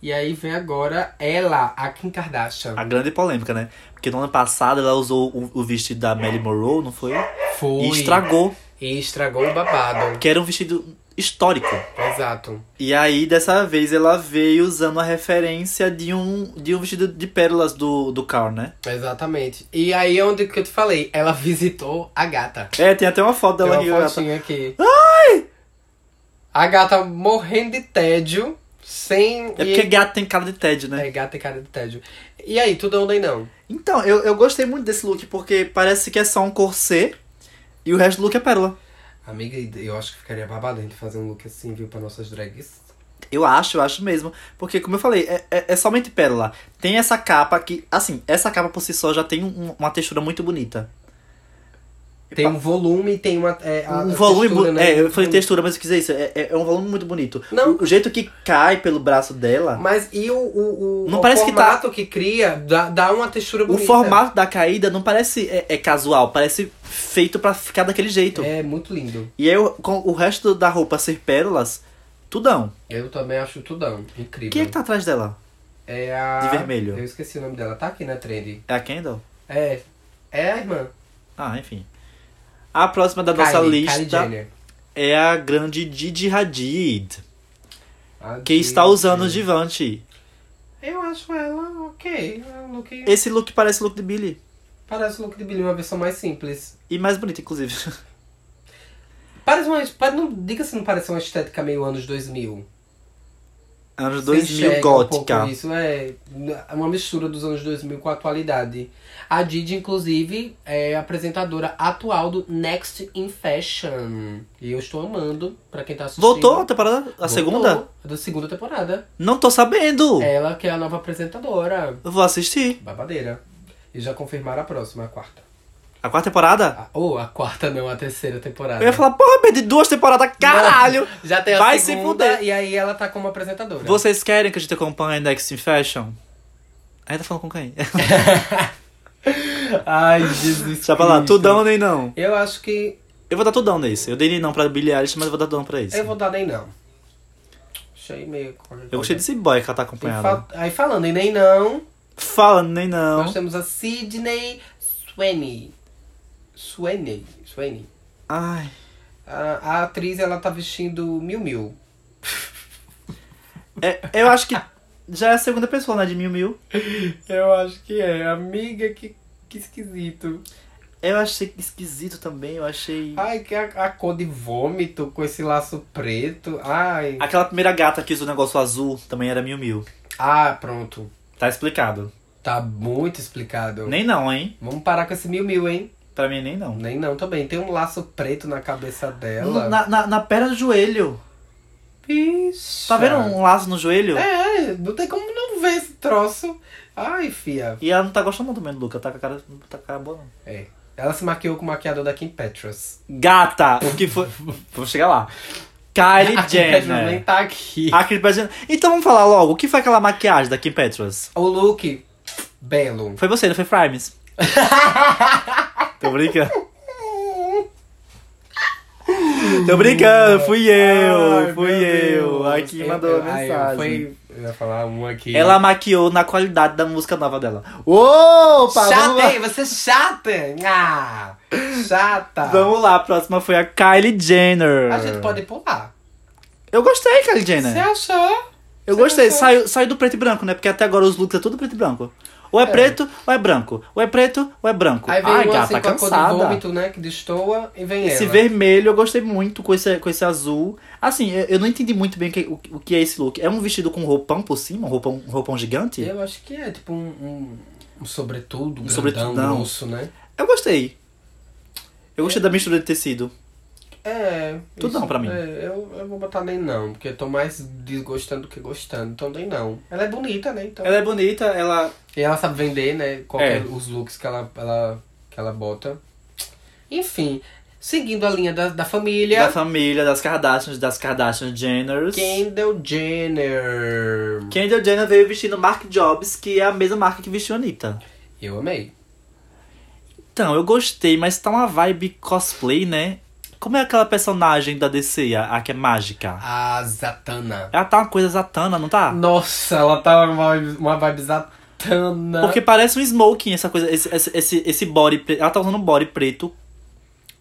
S1: E aí vem agora ela, a Kim Kardashian.
S2: A grande polêmica, né? Porque no ano passado ela usou o, o vestido da Marilyn Monroe, não foi?
S1: Foi.
S2: E estragou.
S1: E estragou o babado.
S2: Que era um vestido histórico.
S1: Exato.
S2: E aí, dessa vez, ela veio usando a referência de um, de um vestido de pérolas do, do Carl, né?
S1: Exatamente. E aí é onde que eu te falei, ela visitou a gata.
S2: É, tem até uma foto
S1: Tem
S2: dela
S1: uma
S2: aqui. gata.
S1: fotinha aqui. Ai! A gata morrendo de tédio, sem.
S2: É porque gato tem cara de tédio, né?
S1: É, gata e cara de tédio. E aí, tudo ou nem não?
S2: Então, eu, eu gostei muito desse look, porque parece que é só um corset e o resto do look é pérola.
S1: Amiga, eu acho que ficaria babado a gente fazer um look assim, viu, pra nossas drags.
S2: Eu acho, eu acho mesmo. Porque, como eu falei, é, é, é somente pérola. Tem essa capa que, assim, essa capa por si só já tem um- uma textura muito bonita.
S1: Tem um volume e tem uma. É,
S2: um volume.
S1: textura, né?
S2: É, eu falei textura, mas eu quis dizer isso. É, é- é um volume muito bonito.
S1: Não.
S2: O, o jeito que cai pelo braço dela.
S1: Mas e o, o, o,
S2: Não
S1: o
S2: parece que tá-
S1: formato que, cria dá, dá uma textura
S2: O
S1: bonita.
S2: formato da caída não parece é, é casual, parece feito pra ficar daquele jeito.
S1: É muito lindo.
S2: E aí, o- com o resto da roupa ser pérolas, tudão.
S1: Eu também acho tudão. Incrível.
S2: Quem é que tá atrás dela?
S1: É a.
S2: de vermelho?
S1: Eu esqueci o nome dela. Tá aqui na trend.
S2: É a Kendall?
S1: É. É a irmã.
S2: Ah, enfim. A próxima da nossa
S1: Kylie,
S2: lista é a grande Didi Hadid,
S1: A
S2: que está usando o Givenchy.
S1: Eu acho ela ok. É um look...
S2: Esse look parece o look de Billy.
S1: Parece o look de Billy, uma versão mais simples.
S2: E mais bonito, inclusive.
S1: Parece uma. pare- Não, diga se não parece uma estética meio anos 2000.
S2: Anos
S1: Você
S2: 2000
S1: enxerga um pouco
S2: gótica.
S1: isso é é uma mistura dos anos 2000 com a atualidade. A Didi, inclusive, é apresentadora atual do Next in Fashion. E eu estou amando, pra quem tá assistindo.
S2: Voltou a temporada? A
S1: Voltou,
S2: segunda?
S1: é Da segunda temporada.
S2: Não tô sabendo.
S1: Ela que é a nova apresentadora.
S2: Eu vou assistir.
S1: Babadeira. E já confirmaram a próxima, a quarta.
S2: A quarta temporada?
S1: A- Ou a quarta não, a terceira temporada.
S2: Eu ia falar, porra, perdi duas temporadas, caralho!
S1: Não, já tem a
S2: Vai se
S1: segunda
S2: fuder.
S1: e aí ela tá como apresentadora.
S2: Vocês querem que a gente acompanhe Next in Fashion? Aí tá falando com quem?
S1: Ai, Jesus
S2: Deixa pra lá,
S1: Cristo.
S2: tudão nem não.
S1: Eu acho que
S2: Eu vou dar tudão nesse. Eu dei nem não pra Billie Eilish, mas eu vou dar tudão pra esse.
S1: eu vou dar nem não. Achei meio...
S2: Eu gostei desse boy que ela tá acompanhada.
S1: fa- Aí falando em nem não,
S2: Falando nem não.
S1: nós temos a Sidney Sweeney. Sweeney. Sweeney.
S2: Ai.
S1: A, a atriz, ela tá vestindo Miu Miu.
S2: É, eu acho que já é a segunda pessoa, né, de Mil Mil.
S1: Eu acho que é. Amiga, que, que esquisito.
S2: Eu achei esquisito também, eu achei.
S1: Ai, que a, a cor de vômito com esse laço preto. Ai.
S2: Aquela primeira gata que usou o negócio azul também era Mil Mil.
S1: Ah, pronto.
S2: Tá explicado.
S1: Tá muito explicado.
S2: Nem não, hein?
S1: Vamos parar com esse Miu Miu, hein?
S2: Pra mim, nem não.
S1: Nem não também. Tem um laço preto na cabeça dela.
S2: Na, na, na perna do joelho.
S1: Bicha.
S2: Tá vendo um laço no joelho?
S1: É, não tem como não ver esse troço. Ai, fia.
S2: E ela não tá gostando muito também do ela tá com a cara, tá com a cara boa, não.
S1: É. Ela se maquiou com o maquiador da Kim Petras.
S2: Gata! O que foi. Vamos chegar lá. Kylie
S1: A Kim Petras nem
S2: Jenner.
S1: tá aqui.
S2: A Kylie Jenner. Então vamos falar logo. O que foi aquela maquiagem da Kim Petras?
S1: O look, belo.
S2: Foi você, não foi Frames? Tô brincando. Tô brincando, fui eu,
S1: Ai,
S2: fui eu.
S1: Deus.
S2: Aqui
S1: Eu-
S2: mandou
S1: eu-
S2: mensagem.
S1: Foi, eu ia falar um aqui.
S2: Ela maquiou na qualidade da música nova dela. Opa! vamos
S1: Chata,
S2: lá.
S1: hein? Você é chata! Ah, chata!
S2: Vamos lá, a próxima foi a Kylie Jenner.
S1: A gente pode pular.
S2: Eu gostei, Kylie
S1: Você
S2: Jenner.
S1: achou?
S2: Eu
S1: Você
S2: gostei.
S1: achou?
S2: Saiu, saiu do preto e branco, né? Porque até agora os looks é tudo preto e branco. Ou é,
S1: É.
S2: preto, ou é branco. Ou é preto, ou é branco.
S1: Aí vem
S2: Ai, gata,
S1: assim com a cor de
S2: cansada.
S1: vômito, né? Que destoa e vem
S2: Esse
S1: ela.
S2: vermelho eu gostei muito com esse, com esse azul. Assim, eu, eu não entendi muito bem o que, o, o que é esse look. É um vestido com roupão por cima? Um roupão, um roupão gigante?
S1: Eu acho que é tipo um, um, um sobretudo, um, grandão,
S2: sobretudão.
S1: grosso, né?
S2: Eu gostei. Eu gostei da mistura de tecido.
S1: É.
S2: Tudo não pra mim.
S1: é, eu, eu vou botar nem não, porque eu tô mais desgostando do que gostando, então nem não. Ela é bonita, né? Então.
S2: Ela é bonita, ela.
S1: E ela sabe vender, né? Qualquer,
S2: É.
S1: os looks que ela, ela, que ela bota. Enfim, seguindo a linha da, da família.
S2: Da família, das Kardashians, das Kardashian Jenners.
S1: Kendall Jenner.
S2: Kendall Jenner veio vestindo Mark Jobs, que é a mesma marca que vestiu a Anitta.
S1: Eu amei.
S2: Então, eu gostei, mas tá uma vibe cosplay, né? Como é aquela personagem da DC, a, a que é mágica?
S1: A Zatanna.
S2: Ela tá uma coisa zatana, não tá?
S1: Nossa, ela tá uma vibe, uma vibe Zatanna.
S2: Porque parece um smoking, essa coisa, esse, esse, esse, body preto. Ela tá usando um body preto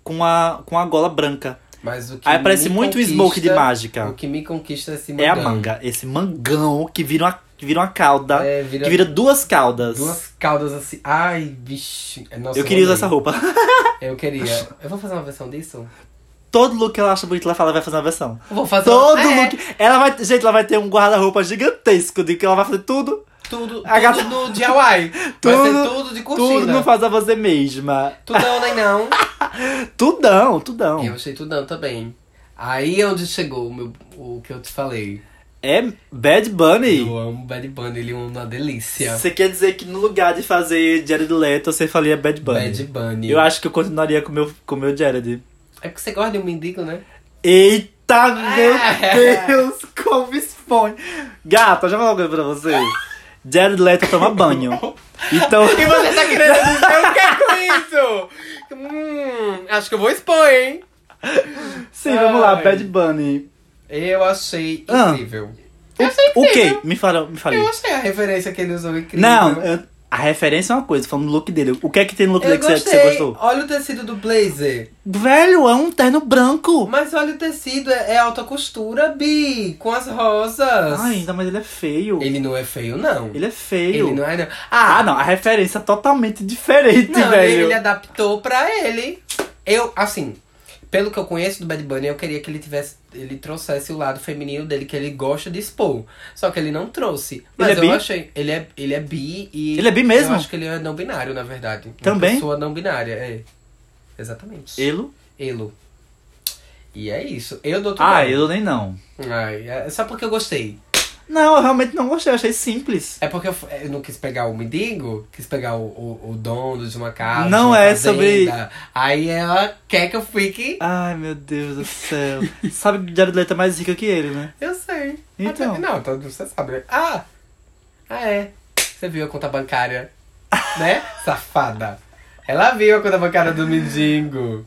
S2: com a, com a gola branca.
S1: Mas o que
S2: Aí parece muito um smoke de mágica.
S1: O que me conquista é esse
S2: É a
S1: mangão.
S2: manga, esse mangão que vira uma, que vira uma cauda.
S1: É, vira-
S2: Que vira duas caudas.
S1: Duas caudas assim. Ai, vixe. É, Nossa,
S2: eu queria usar essa roupa.
S1: Eu queria. Eu vou fazer uma versão disso?
S2: Todo look que ela acha bonito, ela fala, vai fazer uma versão.
S1: Eu vou fazer
S2: Todo
S1: uma... É,
S2: look. Ela vai. Gente, ela vai ter um guarda-roupa gigantesco de que ela vai fazer tudo.
S1: Tudo,
S2: A gata-
S1: tudo de Hawaii. Vai
S2: Tudo-
S1: ser tudo de cortina.
S2: Tudo não faz a você mesma.
S1: Tudão, nem não.
S2: Tudão, tudão.
S1: Eu achei tudão também. Aí é onde chegou o, meu, o que eu te falei.
S2: É Bad Bunny.
S1: Eu amo Bad Bunny, ele é uma delícia.
S2: Você quer dizer que no lugar de fazer Jared Leto, você faria Bad Bunny?
S1: Bad Bunny.
S2: Eu acho que eu continuaria com meu, com o meu Jared.
S1: É porque você gosta de um mendigo, né?
S2: Eita, meu
S1: É.
S2: Deus, como expõe. Gata, já vou falar uma coisa pra você. Jared Leto toma banho. Então,
S1: E você tá querendo dizer o que é com isso? Hum, acho que eu vou expor, hein?
S2: sim, vamos lá,
S1: Ai.
S2: Bad Bunny.
S1: Eu achei
S2: Ah.
S1: incrível. Eu achei
S2: O
S1: incrível.
S2: quê? Me fala, me fale.
S1: Eu achei a referência que ele usou incrível.
S2: Não, eu- a referência é uma coisa, falando do look dele. O que é que tem no look
S1: Eu
S2: dele que você, que você gostou?
S1: Olha o tecido do blazer.
S2: Velho, é um terno branco.
S1: Mas olha o tecido, é, é alta costura, Bi, com as rosas.
S2: Ai, ainda, mas ele é feio.
S1: Ele não é feio, não.
S2: Ele é feio.
S1: Ele não é, não.
S2: Ah, não, a referência é totalmente diferente,
S1: Não,
S2: velho.
S1: ele, ele adaptou pra ele. Eu, assim, pelo que eu conheço do Bad Bunny, eu queria que ele tivesse. Ele trouxesse o lado feminino dele, que ele gosta de expor. Só que ele não trouxe. Mas
S2: Ele é
S1: eu
S2: bi?
S1: achei. Ele é, ele é bi e.
S2: Ele é bi mesmo?
S1: Eu acho que ele é não binário, na verdade. Uma
S2: Também?
S1: pessoa não binária, é. Exatamente.
S2: Elo?
S1: Elo. E é isso. Eu dou.
S2: Ah, eu nem não.
S1: Ai, é só porque eu gostei.
S2: Não, eu realmente não gostei, eu achei simples.
S1: É porque eu, eu não quis pegar o mendigo, quis pegar o, o, o dono de uma casa.
S2: Não
S1: uma
S2: é
S1: fazenda. Aí ela quer que eu fique.
S2: Ai, meu Deus do céu. Sabe que Jared Leto é mais rica que ele, né?
S1: Eu sei.
S2: Então.
S1: Até- não, então você sabe. né? Ah! Ah, é. Você viu a conta bancária, né? Safada. Ela viu a conta bancária do mendigo.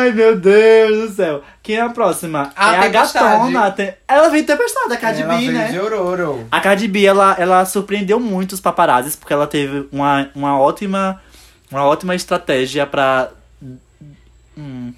S2: Ai, meu Deus do céu. Quem é a próxima?
S1: Ah,
S2: é a
S1: Tempestade.
S2: gatona. Tem- Ela veio tempestade, a Cardi
S1: ela
S2: B,
S1: veio
S2: né?
S1: de Ororo.
S2: A Cardi B, ela, ela surpreendeu muito os paparazzis, porque ela teve uma, uma ótima Uma ótima estratégia pra. Hum,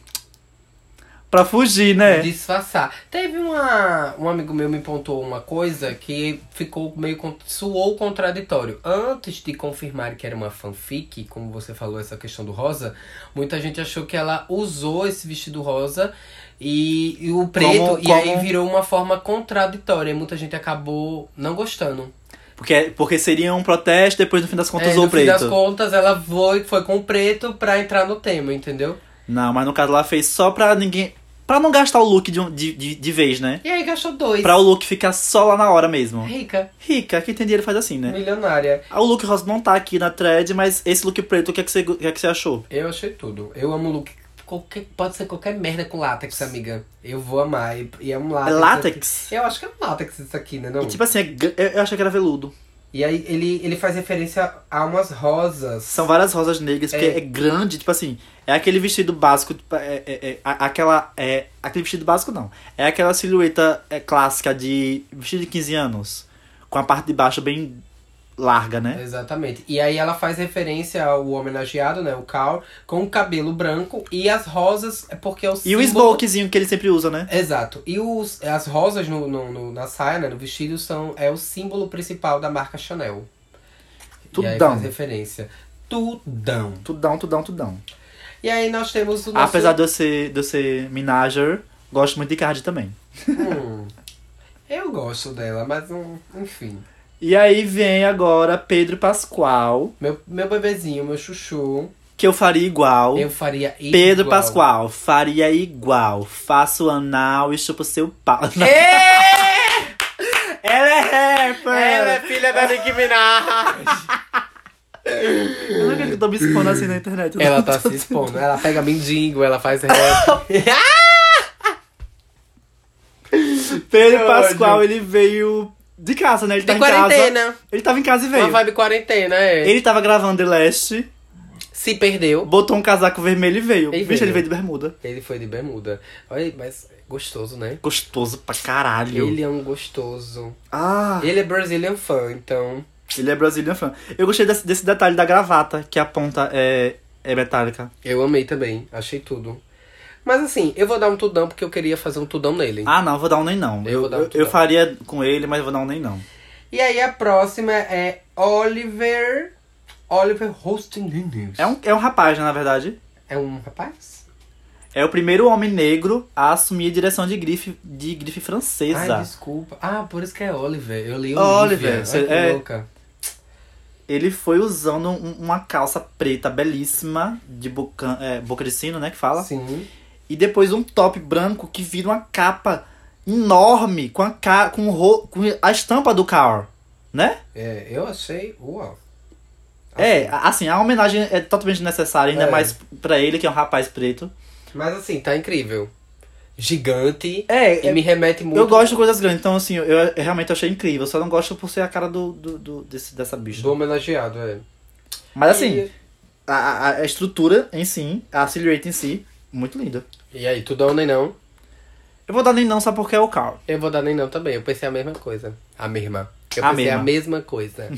S2: pra fugir, né?
S1: Disfarçar. Teve uma. Um amigo meu me pontuou uma coisa que ficou meio. suou contraditório. Antes de confirmar que era uma fanfic, como você falou, essa questão do rosa, muita gente achou que ela usou esse vestido rosa e, e o preto,
S2: Como-
S1: e aí virou uma forma contraditória. E muita gente acabou não gostando.
S2: Porque, porque seria um protesto, depois no fim das contas
S1: É,
S2: usou
S1: no
S2: o
S1: fim das
S2: preto.
S1: contas, ela foi, foi com o preto pra entrar no tema, entendeu?
S2: Não, mas no caso ela fez só pra ninguém. Pra não gastar o look de, um- de, de, de vez, né?
S1: E aí gastou dois.
S2: Pra o look ficar só lá na hora mesmo.
S1: Rica,
S2: Rica, quem tem dinheiro faz assim, né?
S1: milionária.
S2: Ah, O look rosa não tá aqui na thread, mas esse look preto, o que, é que, você, o que, é que você achou?
S1: Eu achei tudo. Eu amo look. Qualquer, pode ser qualquer merda com látex, amiga. Eu vou amar. E, e é um
S2: É
S1: látex.
S2: látex?
S1: Eu acho que é um látex isso aqui, né? Não?
S2: E, tipo assim, é eu, eu achei que era veludo.
S1: E aí ele, ele faz referência a umas rosas.
S2: São várias rosas negras, porque
S1: É.
S2: é, grande, tipo assim, é aquele vestido básico, tipo, é, é- é- aquela, é, aquele vestido básico não, é aquela silhueta é, clássica de vestido de 15 anos, com a parte de baixo bem larga, né?
S1: Exatamente. E aí ela faz referência ao homenageado, né? O Carl, com o cabelo branco e as rosas, é porque é o
S2: E o
S1: símbolo...
S2: smokezinho que ele sempre usa, né?
S1: Exato. E os, as rosas no, no, no- na saia, né, no vestido, são, é o símbolo principal da marca Chanel. E aí
S2: Tudão.
S1: faz referência. Tudão.
S2: Tudão, tudão, tudão.
S1: E aí nós temos o nosso...
S2: Apesar de eu ser, de eu ser minager, gosto muito de Cardi também.
S1: Hum, eu gosto dela, mas enfim.
S2: E aí vem agora Pedro Pascoal,
S1: Meu, meu bebezinho, meu chuchu,
S2: que eu faria igual.
S1: eu faria igual.
S2: Pedro Pascoal, faria igual. Faço anal e chupo seu pau. Ela é rapper!
S1: Ela é filha da Nicki Minaj!
S2: Eu não acredito que eu tô me expondo assim na internet.
S1: ela tá se expondo. Ela pega mendigo, ela faz rap.
S2: Pedro Pascoal, ele veio de casa, né? Ele
S1: De
S2: tava em casa.
S1: quarentena.
S2: Ele tava em casa e
S1: Uma
S2: veio.
S1: vibe quarentena, é.
S2: Ele tava gravando The Last,
S1: Se perdeu.
S2: botou um casaco vermelho e veio.
S1: Ele
S2: Vixe, ele veio de bermuda.
S1: Ele foi de bermuda. Olha, mas gostoso, né?
S2: Gostoso pra caralho.
S1: Ele é um gostoso.
S2: Ah,
S1: Ele é Brazilian fã, então.
S2: ele é brasileiro fã. Eu gostei desse, desse detalhe da gravata, que a ponta é, é metálica.
S1: Eu amei também. Achei tudo. Mas assim, eu vou dar um tudão porque eu queria fazer um tudão nele.
S2: Ah, não, vou dar um nem não.
S1: Eu
S2: Eu,
S1: um
S2: eu, eu faria com ele, mas eu vou dar um nem não.
S1: E aí a próxima é Oliver. Oliver Hosting News.
S2: É um, é um rapaz, né, na verdade.
S1: É um rapaz?
S2: É o primeiro homem negro a assumir a direção de grife, de grife
S1: Ai,
S2: francesa.
S1: desculpa. Ah, por isso que é Oliver. Eu li
S2: Oliver,
S1: Olivia. Ai, que
S2: é.
S1: louca.
S2: Ele foi usando um- uma calça preta belíssima, de boca, é, boca de sino, né, que fala.
S1: Sim.
S2: E depois um top branco que vira uma capa enorme com a, ca com, o ro com a estampa do Carl, né?
S1: É, eu achei. Uau.
S2: É, a- assim, a homenagem é totalmente necessária, ainda
S1: É.
S2: mais pra ele, que é um rapaz preto.
S1: Mas assim, tá incrível. Gigante.
S2: É,
S1: E me remete muito.
S2: eu gosto de coisas grandes, então assim, eu, eu realmente achei incrível. Só não gosto por ser a cara do, do, do- desse, dessa bicha.
S1: do homenageado, é.
S2: Mas assim,
S1: E,
S2: a, a- a estrutura em si, a silhueta em si, muito linda.
S1: E aí, tu dá um nem não?
S2: Eu vou dar nem não só porque é o Carl.
S1: Eu vou dar nem não também. Eu pensei a mesma coisa. A mesma. Eu
S2: A
S1: pensei a
S2: mesma.
S1: mesma coisa.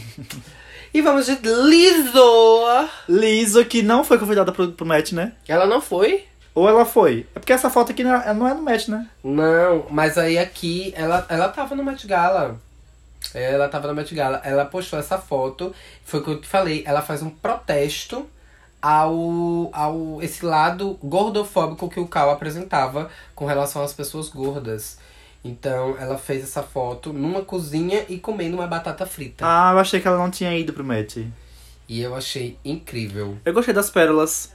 S1: e vamos de Lizzo.
S2: Liso, que não foi convidada pro, pro match, né?
S1: Ela não foi?
S2: Ou ela foi? É porque essa foto aqui não é, não é no match, né?
S1: Não, mas aí aqui ela, ela tava no Met Gala. Ela tava no Met Gala. Ela postou essa foto. Foi o que eu te falei. Ela faz um protesto ao, ao esse lado gordofóbico que o Cal apresentava com relação às pessoas gordas. Então ela fez essa foto numa cozinha e comendo uma batata frita.
S2: Ah, eu achei que ela não tinha ido pro match.
S1: E eu achei incrível.
S2: Eu gostei das pérolas.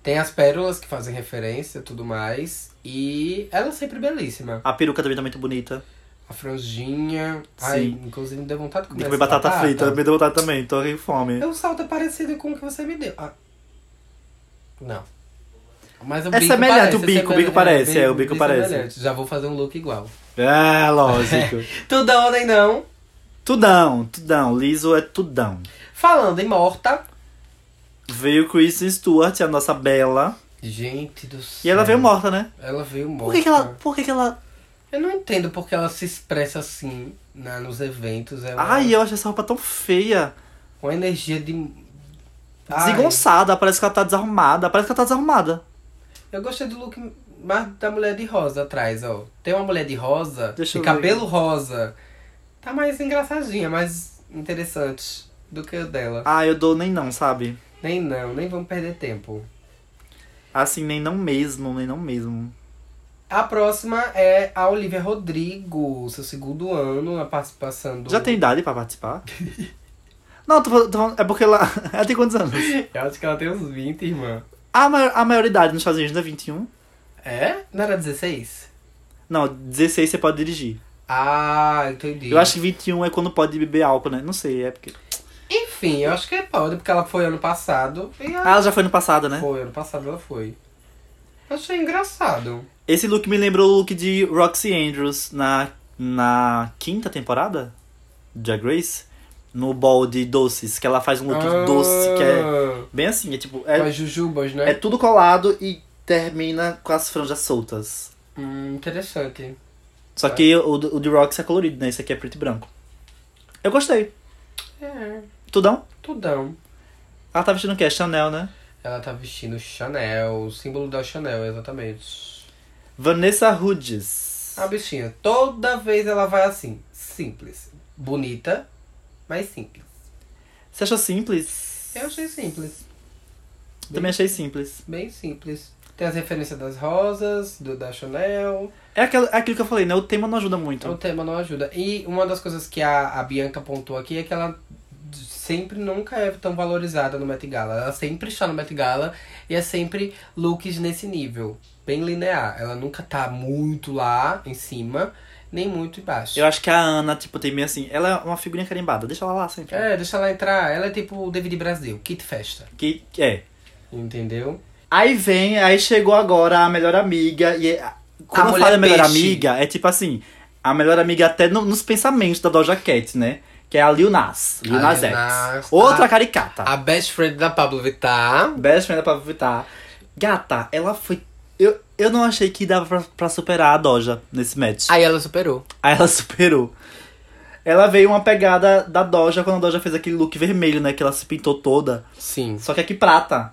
S1: Tem as pérolas que fazem referência e tudo mais. E ela é sempre belíssima.
S2: A peruca também tá muito bonita.
S1: A franjinha. Ai,
S2: Sim.
S1: inclusive me deu vontade de comer.
S2: De comer
S1: essa
S2: batata, frita, me deu vontade também, tô com fome.
S1: O salto é parecido com o que você me deu. Ah. Não. Mas o
S2: É
S1: bico
S2: semelhante,
S1: parece,
S2: o bico, o bico
S1: semelhante,
S2: parece,
S1: bem-
S2: é, o bico
S1: bem
S2: parece.
S1: semelhante. Já vou fazer um look igual.
S2: É, lógico.
S1: Tudão nem não.
S2: tudão, tudão. Liso é tudão.
S1: Falando em morta.
S2: Veio Kristen Stewart, a nossa bela.
S1: Gente do céu.
S2: E ela veio morta, né?
S1: Ela veio morta.
S2: Por que, que ela. Por que, que ela.
S1: Eu não entendo porque ela se expressa assim na, nos eventos. Ela
S2: Ai, eu acho essa roupa tão feia.
S1: com energia de.
S2: Desengonçada, parece que ela tá desarrumada, parece que ela tá desarrumada.
S1: Eu gostei do look mais da mulher de rosa atrás, ó. Tem uma mulher de rosa,
S2: Deixa
S1: de
S2: eu ver
S1: cabelo rosa. Tá mais engraçadinha, mais interessante do que o dela.
S2: Ah, eu dou nem não, sabe?
S1: Nem não, nem vamos perder tempo.
S2: Assim, nem não mesmo, nem não mesmo.
S1: A próxima é a Olivia Rodrigo, seu segundo ano, a participação do.
S2: Já tem idade pra participar? não, tô falando, tô falando- é porque ela, ela tem quantos anos?
S1: Eu acho que ela tem uns 20, irmã.
S2: A, ma- a maioridade nos Estados Unidos é 21?
S1: É? Não era 16?
S2: Não, 16 você pode dirigir.
S1: Ah, entendi.
S2: Eu acho que 21 é quando pode beber álcool, né? Não sei, é porque...
S1: Enfim, eu acho que pode, porque ela foi ano passado. E
S2: Ah, ela já foi no passado, né?
S1: Foi, ano passado ela foi. Eu achei engraçado.
S2: Esse look me lembrou o look de Roxy Andrews na, na quinta temporada de Drag Race. No ball de doces, que ela faz um look doce, que é bem assim, é tipo...
S1: Ah,
S2: É,
S1: as jujubas,
S2: é
S1: né?
S2: tudo colado e termina com as franjas soltas.
S1: Hum, interessante.
S2: Só que o, o de Roxy é colorido, né? Esse aqui é preto e branco. Eu gostei.
S1: É,
S2: Tudão?
S1: tudão.
S2: Ela tá vestindo o quê? É Chanel, né?
S1: Ela tá vestindo Chanel, o símbolo da Chanel, exatamente.
S2: Vanessa Hudges.
S1: A bichinha, toda vez ela vai assim, simples. Bonita, mas simples.
S2: Você achou simples?
S1: Eu achei simples.
S2: Também achei simples.
S1: Bem simples. Tem as referências das rosas, do, da Chanel.
S2: É aquilo, é aquilo que eu falei, né? O tema não ajuda muito.
S1: O tema não ajuda. E uma das coisas que a, a Bianca pontuou aqui é que ela sempre nunca é tão valorizada no Met Gala. Ela sempre está no Met Gala e é sempre looks nesse nível. Bem linear. Ela nunca tá muito lá em cima, nem muito embaixo.
S2: Eu acho que a Ana, tipo, tem meio assim. Ela é uma figurinha carimbada. Deixa ela lá sempre.
S1: É, deixa ela entrar. Ela é tipo o David Brasil, Kit Festa.
S2: Que, é.
S1: Entendeu?
S2: Aí vem, aí chegou agora a melhor amiga. E é- quando eu
S1: mulher
S2: falo a melhor
S1: peixe.
S2: amiga, é tipo assim. A melhor amiga até no- nos pensamentos da Doja Cat, né? Que é a Lil Nas. Lil
S1: A
S2: Nas
S1: Lil
S2: X.
S1: Nas.
S2: Outra
S1: A-
S2: caricata.
S1: A best friend da Pablo Vittar.
S2: Best friend da Pablo Vittar. Gata, ela foi. Eu, eu não achei que dava pra, pra superar a Doja nesse match.
S1: Aí ela superou.
S2: Aí ela superou. Ela veio uma pegada da Doja quando a Doja fez aquele look vermelho, né? Que ela se pintou toda.
S1: Sim.
S2: Só que aqui prata.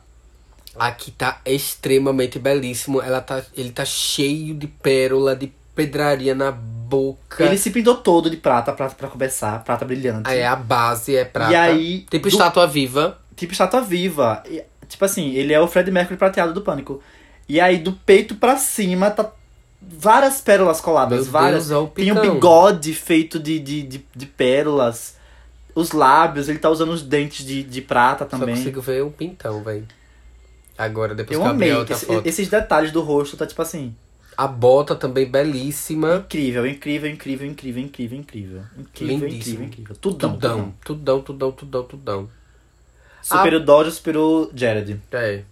S1: Aqui tá extremamente belíssimo. Ela tá, ele tá cheio de pérola, de pedraria na boca.
S2: Ele se pintou todo de prata, prata pra começar, prata brilhante.
S1: Aí a base é prata.
S2: E aí,
S1: Tipo
S2: do-
S1: estátua viva.
S2: Tipo estátua viva. E, tipo assim, ele é o Fred Mercury prateado do pânico. E aí, do peito pra cima, tá várias pérolas coladas.
S1: Meu
S2: várias.
S1: Deus, é
S2: Tem um bigode feito de, de, de, de pérolas. Os lábios, ele tá usando os dentes de, de prata
S1: Só
S2: também.
S1: consigo ver o pintão, velho. Agora, depois
S2: Eu
S1: que
S2: amei.
S1: a outra
S2: Esse-
S1: foto.
S2: esses detalhes do rosto tá tipo assim.
S1: A bota também belíssima.
S2: Incrível, incrível, incrível, incrível, incrível, incrível. Incrível,
S1: Lindíssimo.
S2: incrível, incrível. Tudão,
S1: Tudão.
S2: tudão.
S1: Tudão, tudão, tudão.
S2: Superou Doja, superou Jared.
S1: É.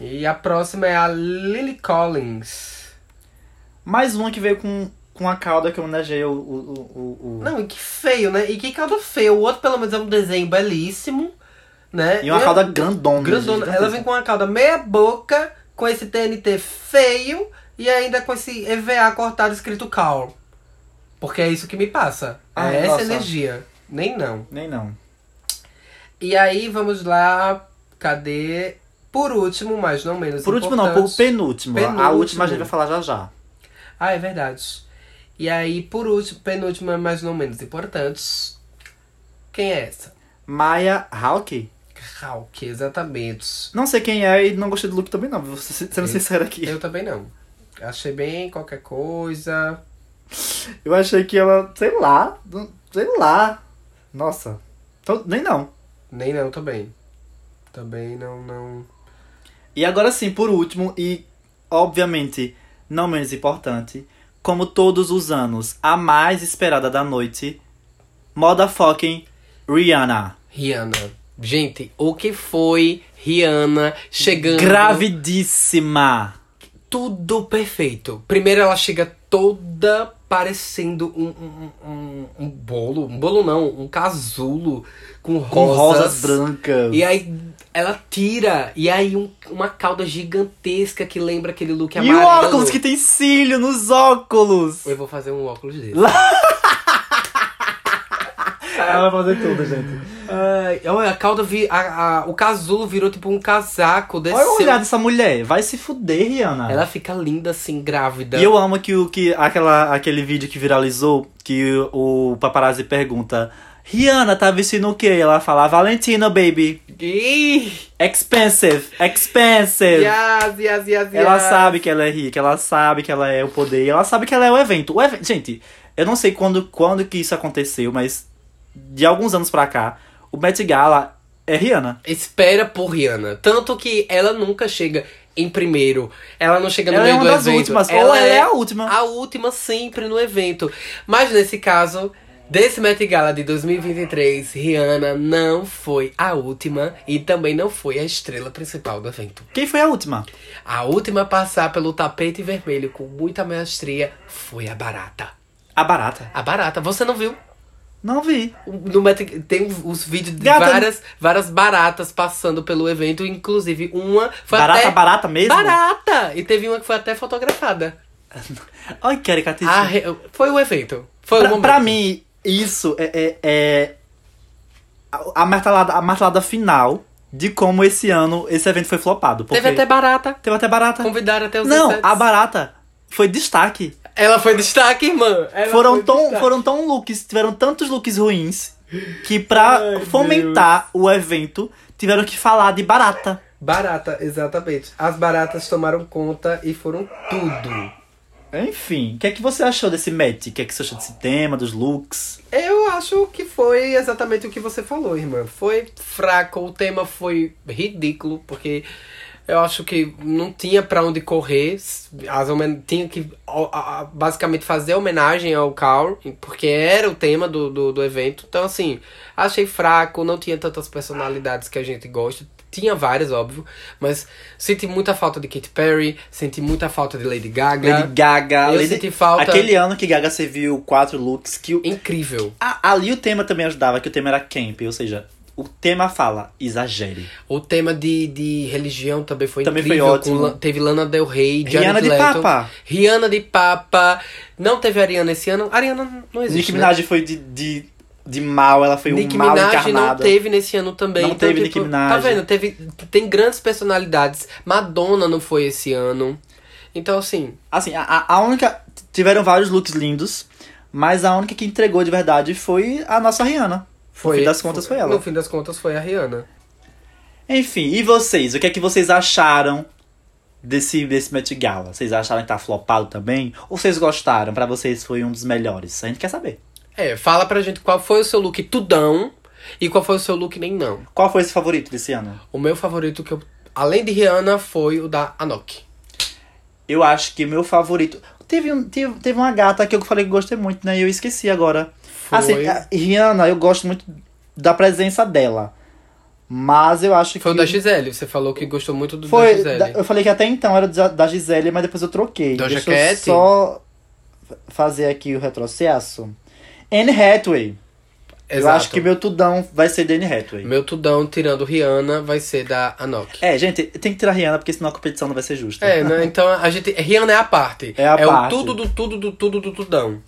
S1: E a próxima é a Lily Collins.
S2: Mais uma que veio com, com a cauda que homenageia o, o, o, o-
S1: Não, e que feio, né? E que caldo feio. O outro, pelo menos, é um desenho belíssimo, né?
S2: E uma
S1: Eu-
S2: cauda grandona.
S1: grandona.
S2: gigantesca.
S1: Ela vem com uma cauda meia boca, com esse TNT feio e ainda com esse EVA cortado escrito Carl. Porque é isso que me passa.
S2: Ai,
S1: é essa
S2: nossa.
S1: energia. Nem não.
S2: Nem não.
S1: E aí, vamos lá. Cadê? Por último, mas não menos
S2: Por último, não, por
S1: importante.
S2: penúltimo. A
S1: Penúltimo.
S2: última a gente vai falar já já.
S1: Ah, é verdade. E aí, por último, penúltima, mas não menos importante. Quem é essa?
S2: Maya Hawke.
S1: Hawk, exatamente.
S2: Não sei quem é e não gostei do look também, não. Vou ser- sendo sincero aqui.
S1: Eu também não. Achei bem qualquer coisa.
S2: Eu achei que ela, sei lá, sei lá. Nossa. Então, nem não.
S1: Nem não, também. Também não, não.
S2: E agora sim, por último, e obviamente não menos importante, como todos os anos, a mais esperada da noite, motherfucking Rihanna.
S1: Rihanna. Gente, o que foi Rihanna chegando?
S2: Gravidíssima.
S1: Tudo perfeito. Primeiro ela chega toda parecendo um, um, um, um bolo. Um bolo não, um casulo com
S2: Com
S1: rosas.
S2: rosas brancas.
S1: E aí ela tira, e aí um- uma cauda gigantesca que lembra aquele look
S2: E
S1: amarelo.
S2: o óculos que tem cílio nos óculos.
S1: Eu vou fazer um óculos desse.
S2: Ela vai fazer tudo, gente.
S1: Ai, olha, a cauda vi, a, a- o casulo virou tipo um casaco, desceu.
S2: Olha o olhar dessa mulher. Vai se fuder, Rihanna.
S1: Ela fica linda assim, grávida.
S2: E eu amo que, o, que aquela, aquele vídeo que viralizou, que o, o paparazzi pergunta: Rihanna tá vestindo o quê? E ela fala: Valentino, baby.
S1: Ih,
S2: Expensive, expensive.
S1: yes, yes, yes,
S2: Ela
S1: yes.
S2: sabe que ela é rica, ela sabe que ela é o poder, ela sabe que ela é o evento. O evento, gente, eu não sei quando, quando que isso aconteceu, mas de alguns anos pra cá, o Met Gala é Rihanna.
S1: Espera por Rihanna. Tanto que ela nunca chega em primeiro. Ela não chega no
S2: Ela é
S1: meio
S2: uma
S1: do
S2: das
S1: evento.
S2: últimas, ou ela é a última.
S1: A última sempre no evento. Mas nesse caso, desse Met Gala de 2023, Rihanna não foi a última e também não foi a estrela principal do evento.
S2: Quem foi a última?
S1: A última a passar pelo tapete vermelho com muita maestria foi a Barata.
S2: A Barata.
S1: A Barata, você não viu?
S2: Não vi.
S1: No Met, tem os vídeos de
S2: Gata-
S1: várias, várias baratas passando pelo evento, inclusive uma foi
S2: barata,
S1: até
S2: barata mesmo?
S1: barata e teve uma que foi até fotografada.
S2: Ai, quero
S1: A re- Foi o evento. Foi o
S2: Pra,
S1: momento.
S2: pra mim, isso é, é, é a, martelada, a martelada final de como esse ano esse evento foi flopado. Porque
S1: teve até barata.
S2: teve até barata.
S1: Convidaram até os
S2: Não,
S1: 17.
S2: a barata foi destaque.
S1: Ela foi destaque, irmã. Ela
S2: foram
S1: foi
S2: tão,
S1: destaque.
S2: foram tão looks, tiveram tantos looks ruins que pra
S1: Ai,
S2: fomentar o evento tiveram que falar de barata.
S1: Barata, exatamente. As baratas tomaram conta e foram tudo.
S2: Enfim, o que é que você achou desse match? O que é que você achou desse tema, dos looks?
S1: Eu acho que foi exatamente o que você falou, irmã. Foi fraco, o tema foi ridículo, porque eu acho que não tinha pra onde correr. As homen- tinha que basicamente fazer homenagem ao Carl, porque era o tema do, do, do evento. Então, assim, achei fraco, não tinha tantas personalidades que a gente gosta. Tinha várias, óbvio, mas senti muita falta de Katy Perry, senti muita falta de Lady Gaga.
S2: Lady Gaga.
S1: Eu
S2: Lady...
S1: senti falta-
S2: Aquele ano que Gaga serviu quatro looks que o-
S1: Incrível.
S2: A- ali o tema também ajudava, que o tema era camp, ou seja, o tema fala exagere.
S1: O tema de, de religião também foi
S2: Também foi
S1: incrível.
S2: ótimo.
S1: com teve Lana Del Rey,
S2: Rihanna de
S1: Leto,
S2: Papa.
S1: Rihanna de Papa. Não teve Ariana esse ano. Ariana não existe,
S2: Nicki
S1: né?
S2: Minaj foi de, de, de mal, ela foi um mal
S1: Minaj não teve nesse ano também.
S2: Não
S1: então,
S2: teve
S1: tipo,
S2: Nicki Minaj.
S1: Tá vendo? Teve, tem grandes personalidades. Madonna não foi esse ano. Então, assim,
S2: Assim, a- a, única... Tiveram vários looks lindos, mas a única que entregou de verdade foi a nossa Rihanna.
S1: foi.
S2: no fim das contas foi ela.
S1: No fim das contas foi a Rihanna.
S2: Enfim, e vocês? O que é que vocês acharam desse, desse Met Gala? Vocês acharam que tá flopado também? Ou vocês gostaram? Pra vocês foi um dos melhores? A gente quer saber.
S1: É, fala pra gente qual foi o seu look tudão e qual foi o seu look nem não.
S2: Qual foi esse favorito desse ano?
S1: O meu favorito que eu. Além de Rihanna, foi o da Anok.
S2: Eu acho que o meu favorito. Teve, um- teve, teve uma gata que eu falei que gostei muito, né? E eu esqueci agora.
S1: Foi.
S2: Assim, Rihanna, eu gosto muito da presença dela. Mas eu acho
S1: Foi o
S2: que.
S1: da Gisele. Você falou que gostou muito do da
S2: Foi,
S1: Gisele.
S2: da- eu falei que até então era da da Gisele, mas depois eu troquei.
S1: Doja
S2: Deixa eu só fazer aqui o retrocesso. Anne Hathaway. Eu
S1: Exato.
S2: acho que meu tudão vai ser da Anne Hathaway.
S1: Meu tudão, tirando Rihanna, vai ser da Anok.
S2: É, gente, tem que tirar Rihanna, porque senão a competição não vai ser justa.
S1: É, né? Então a gente. Rihanna é a parte.
S2: É a parte.
S1: o tudo do tudo do tudo do tudão.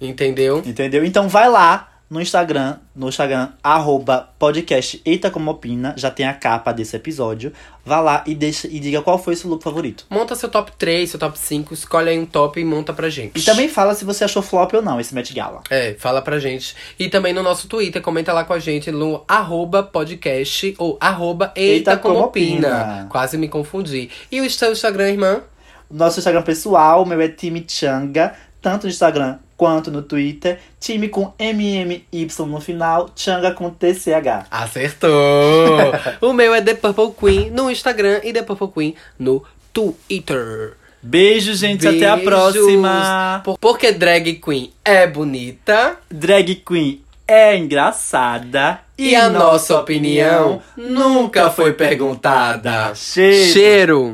S1: Entendeu?
S2: Entendeu? Então vai lá no Instagram, no Instagram, arroba podcast Eita Como Opina, já tem a capa desse episódio. Vá lá e, deixa, e diga qual foi o seu look favorito.
S1: Monta seu top 3, seu top 5, escolhe aí um top e monta pra gente.
S2: E também fala se você achou flop ou não esse Met Gala.
S1: É, fala pra gente. E também no nosso Twitter, comenta lá com a gente no arroba podcast ou arroba eita,
S2: Eita
S1: como
S2: como
S1: opina.
S2: opina.
S1: Quase me confundi. E o seu Instagram, irmã?
S2: Nosso Instagram pessoal, o meu é time Changa, tanto no Instagram quanto no Twitter. Time com MMY no final, Changa com TCH.
S1: Acertou! o meu é The Purple Queen no Instagram e The Purple Queen no Twitter.
S2: Beijo, gente, até a
S1: Beijos.
S2: próxima.
S1: Por- Porque drag queen é bonita
S2: Drag Queen é engraçada
S1: e, a nossa opinião nunca foi perguntada.
S2: Cheiro.
S1: Cheiro.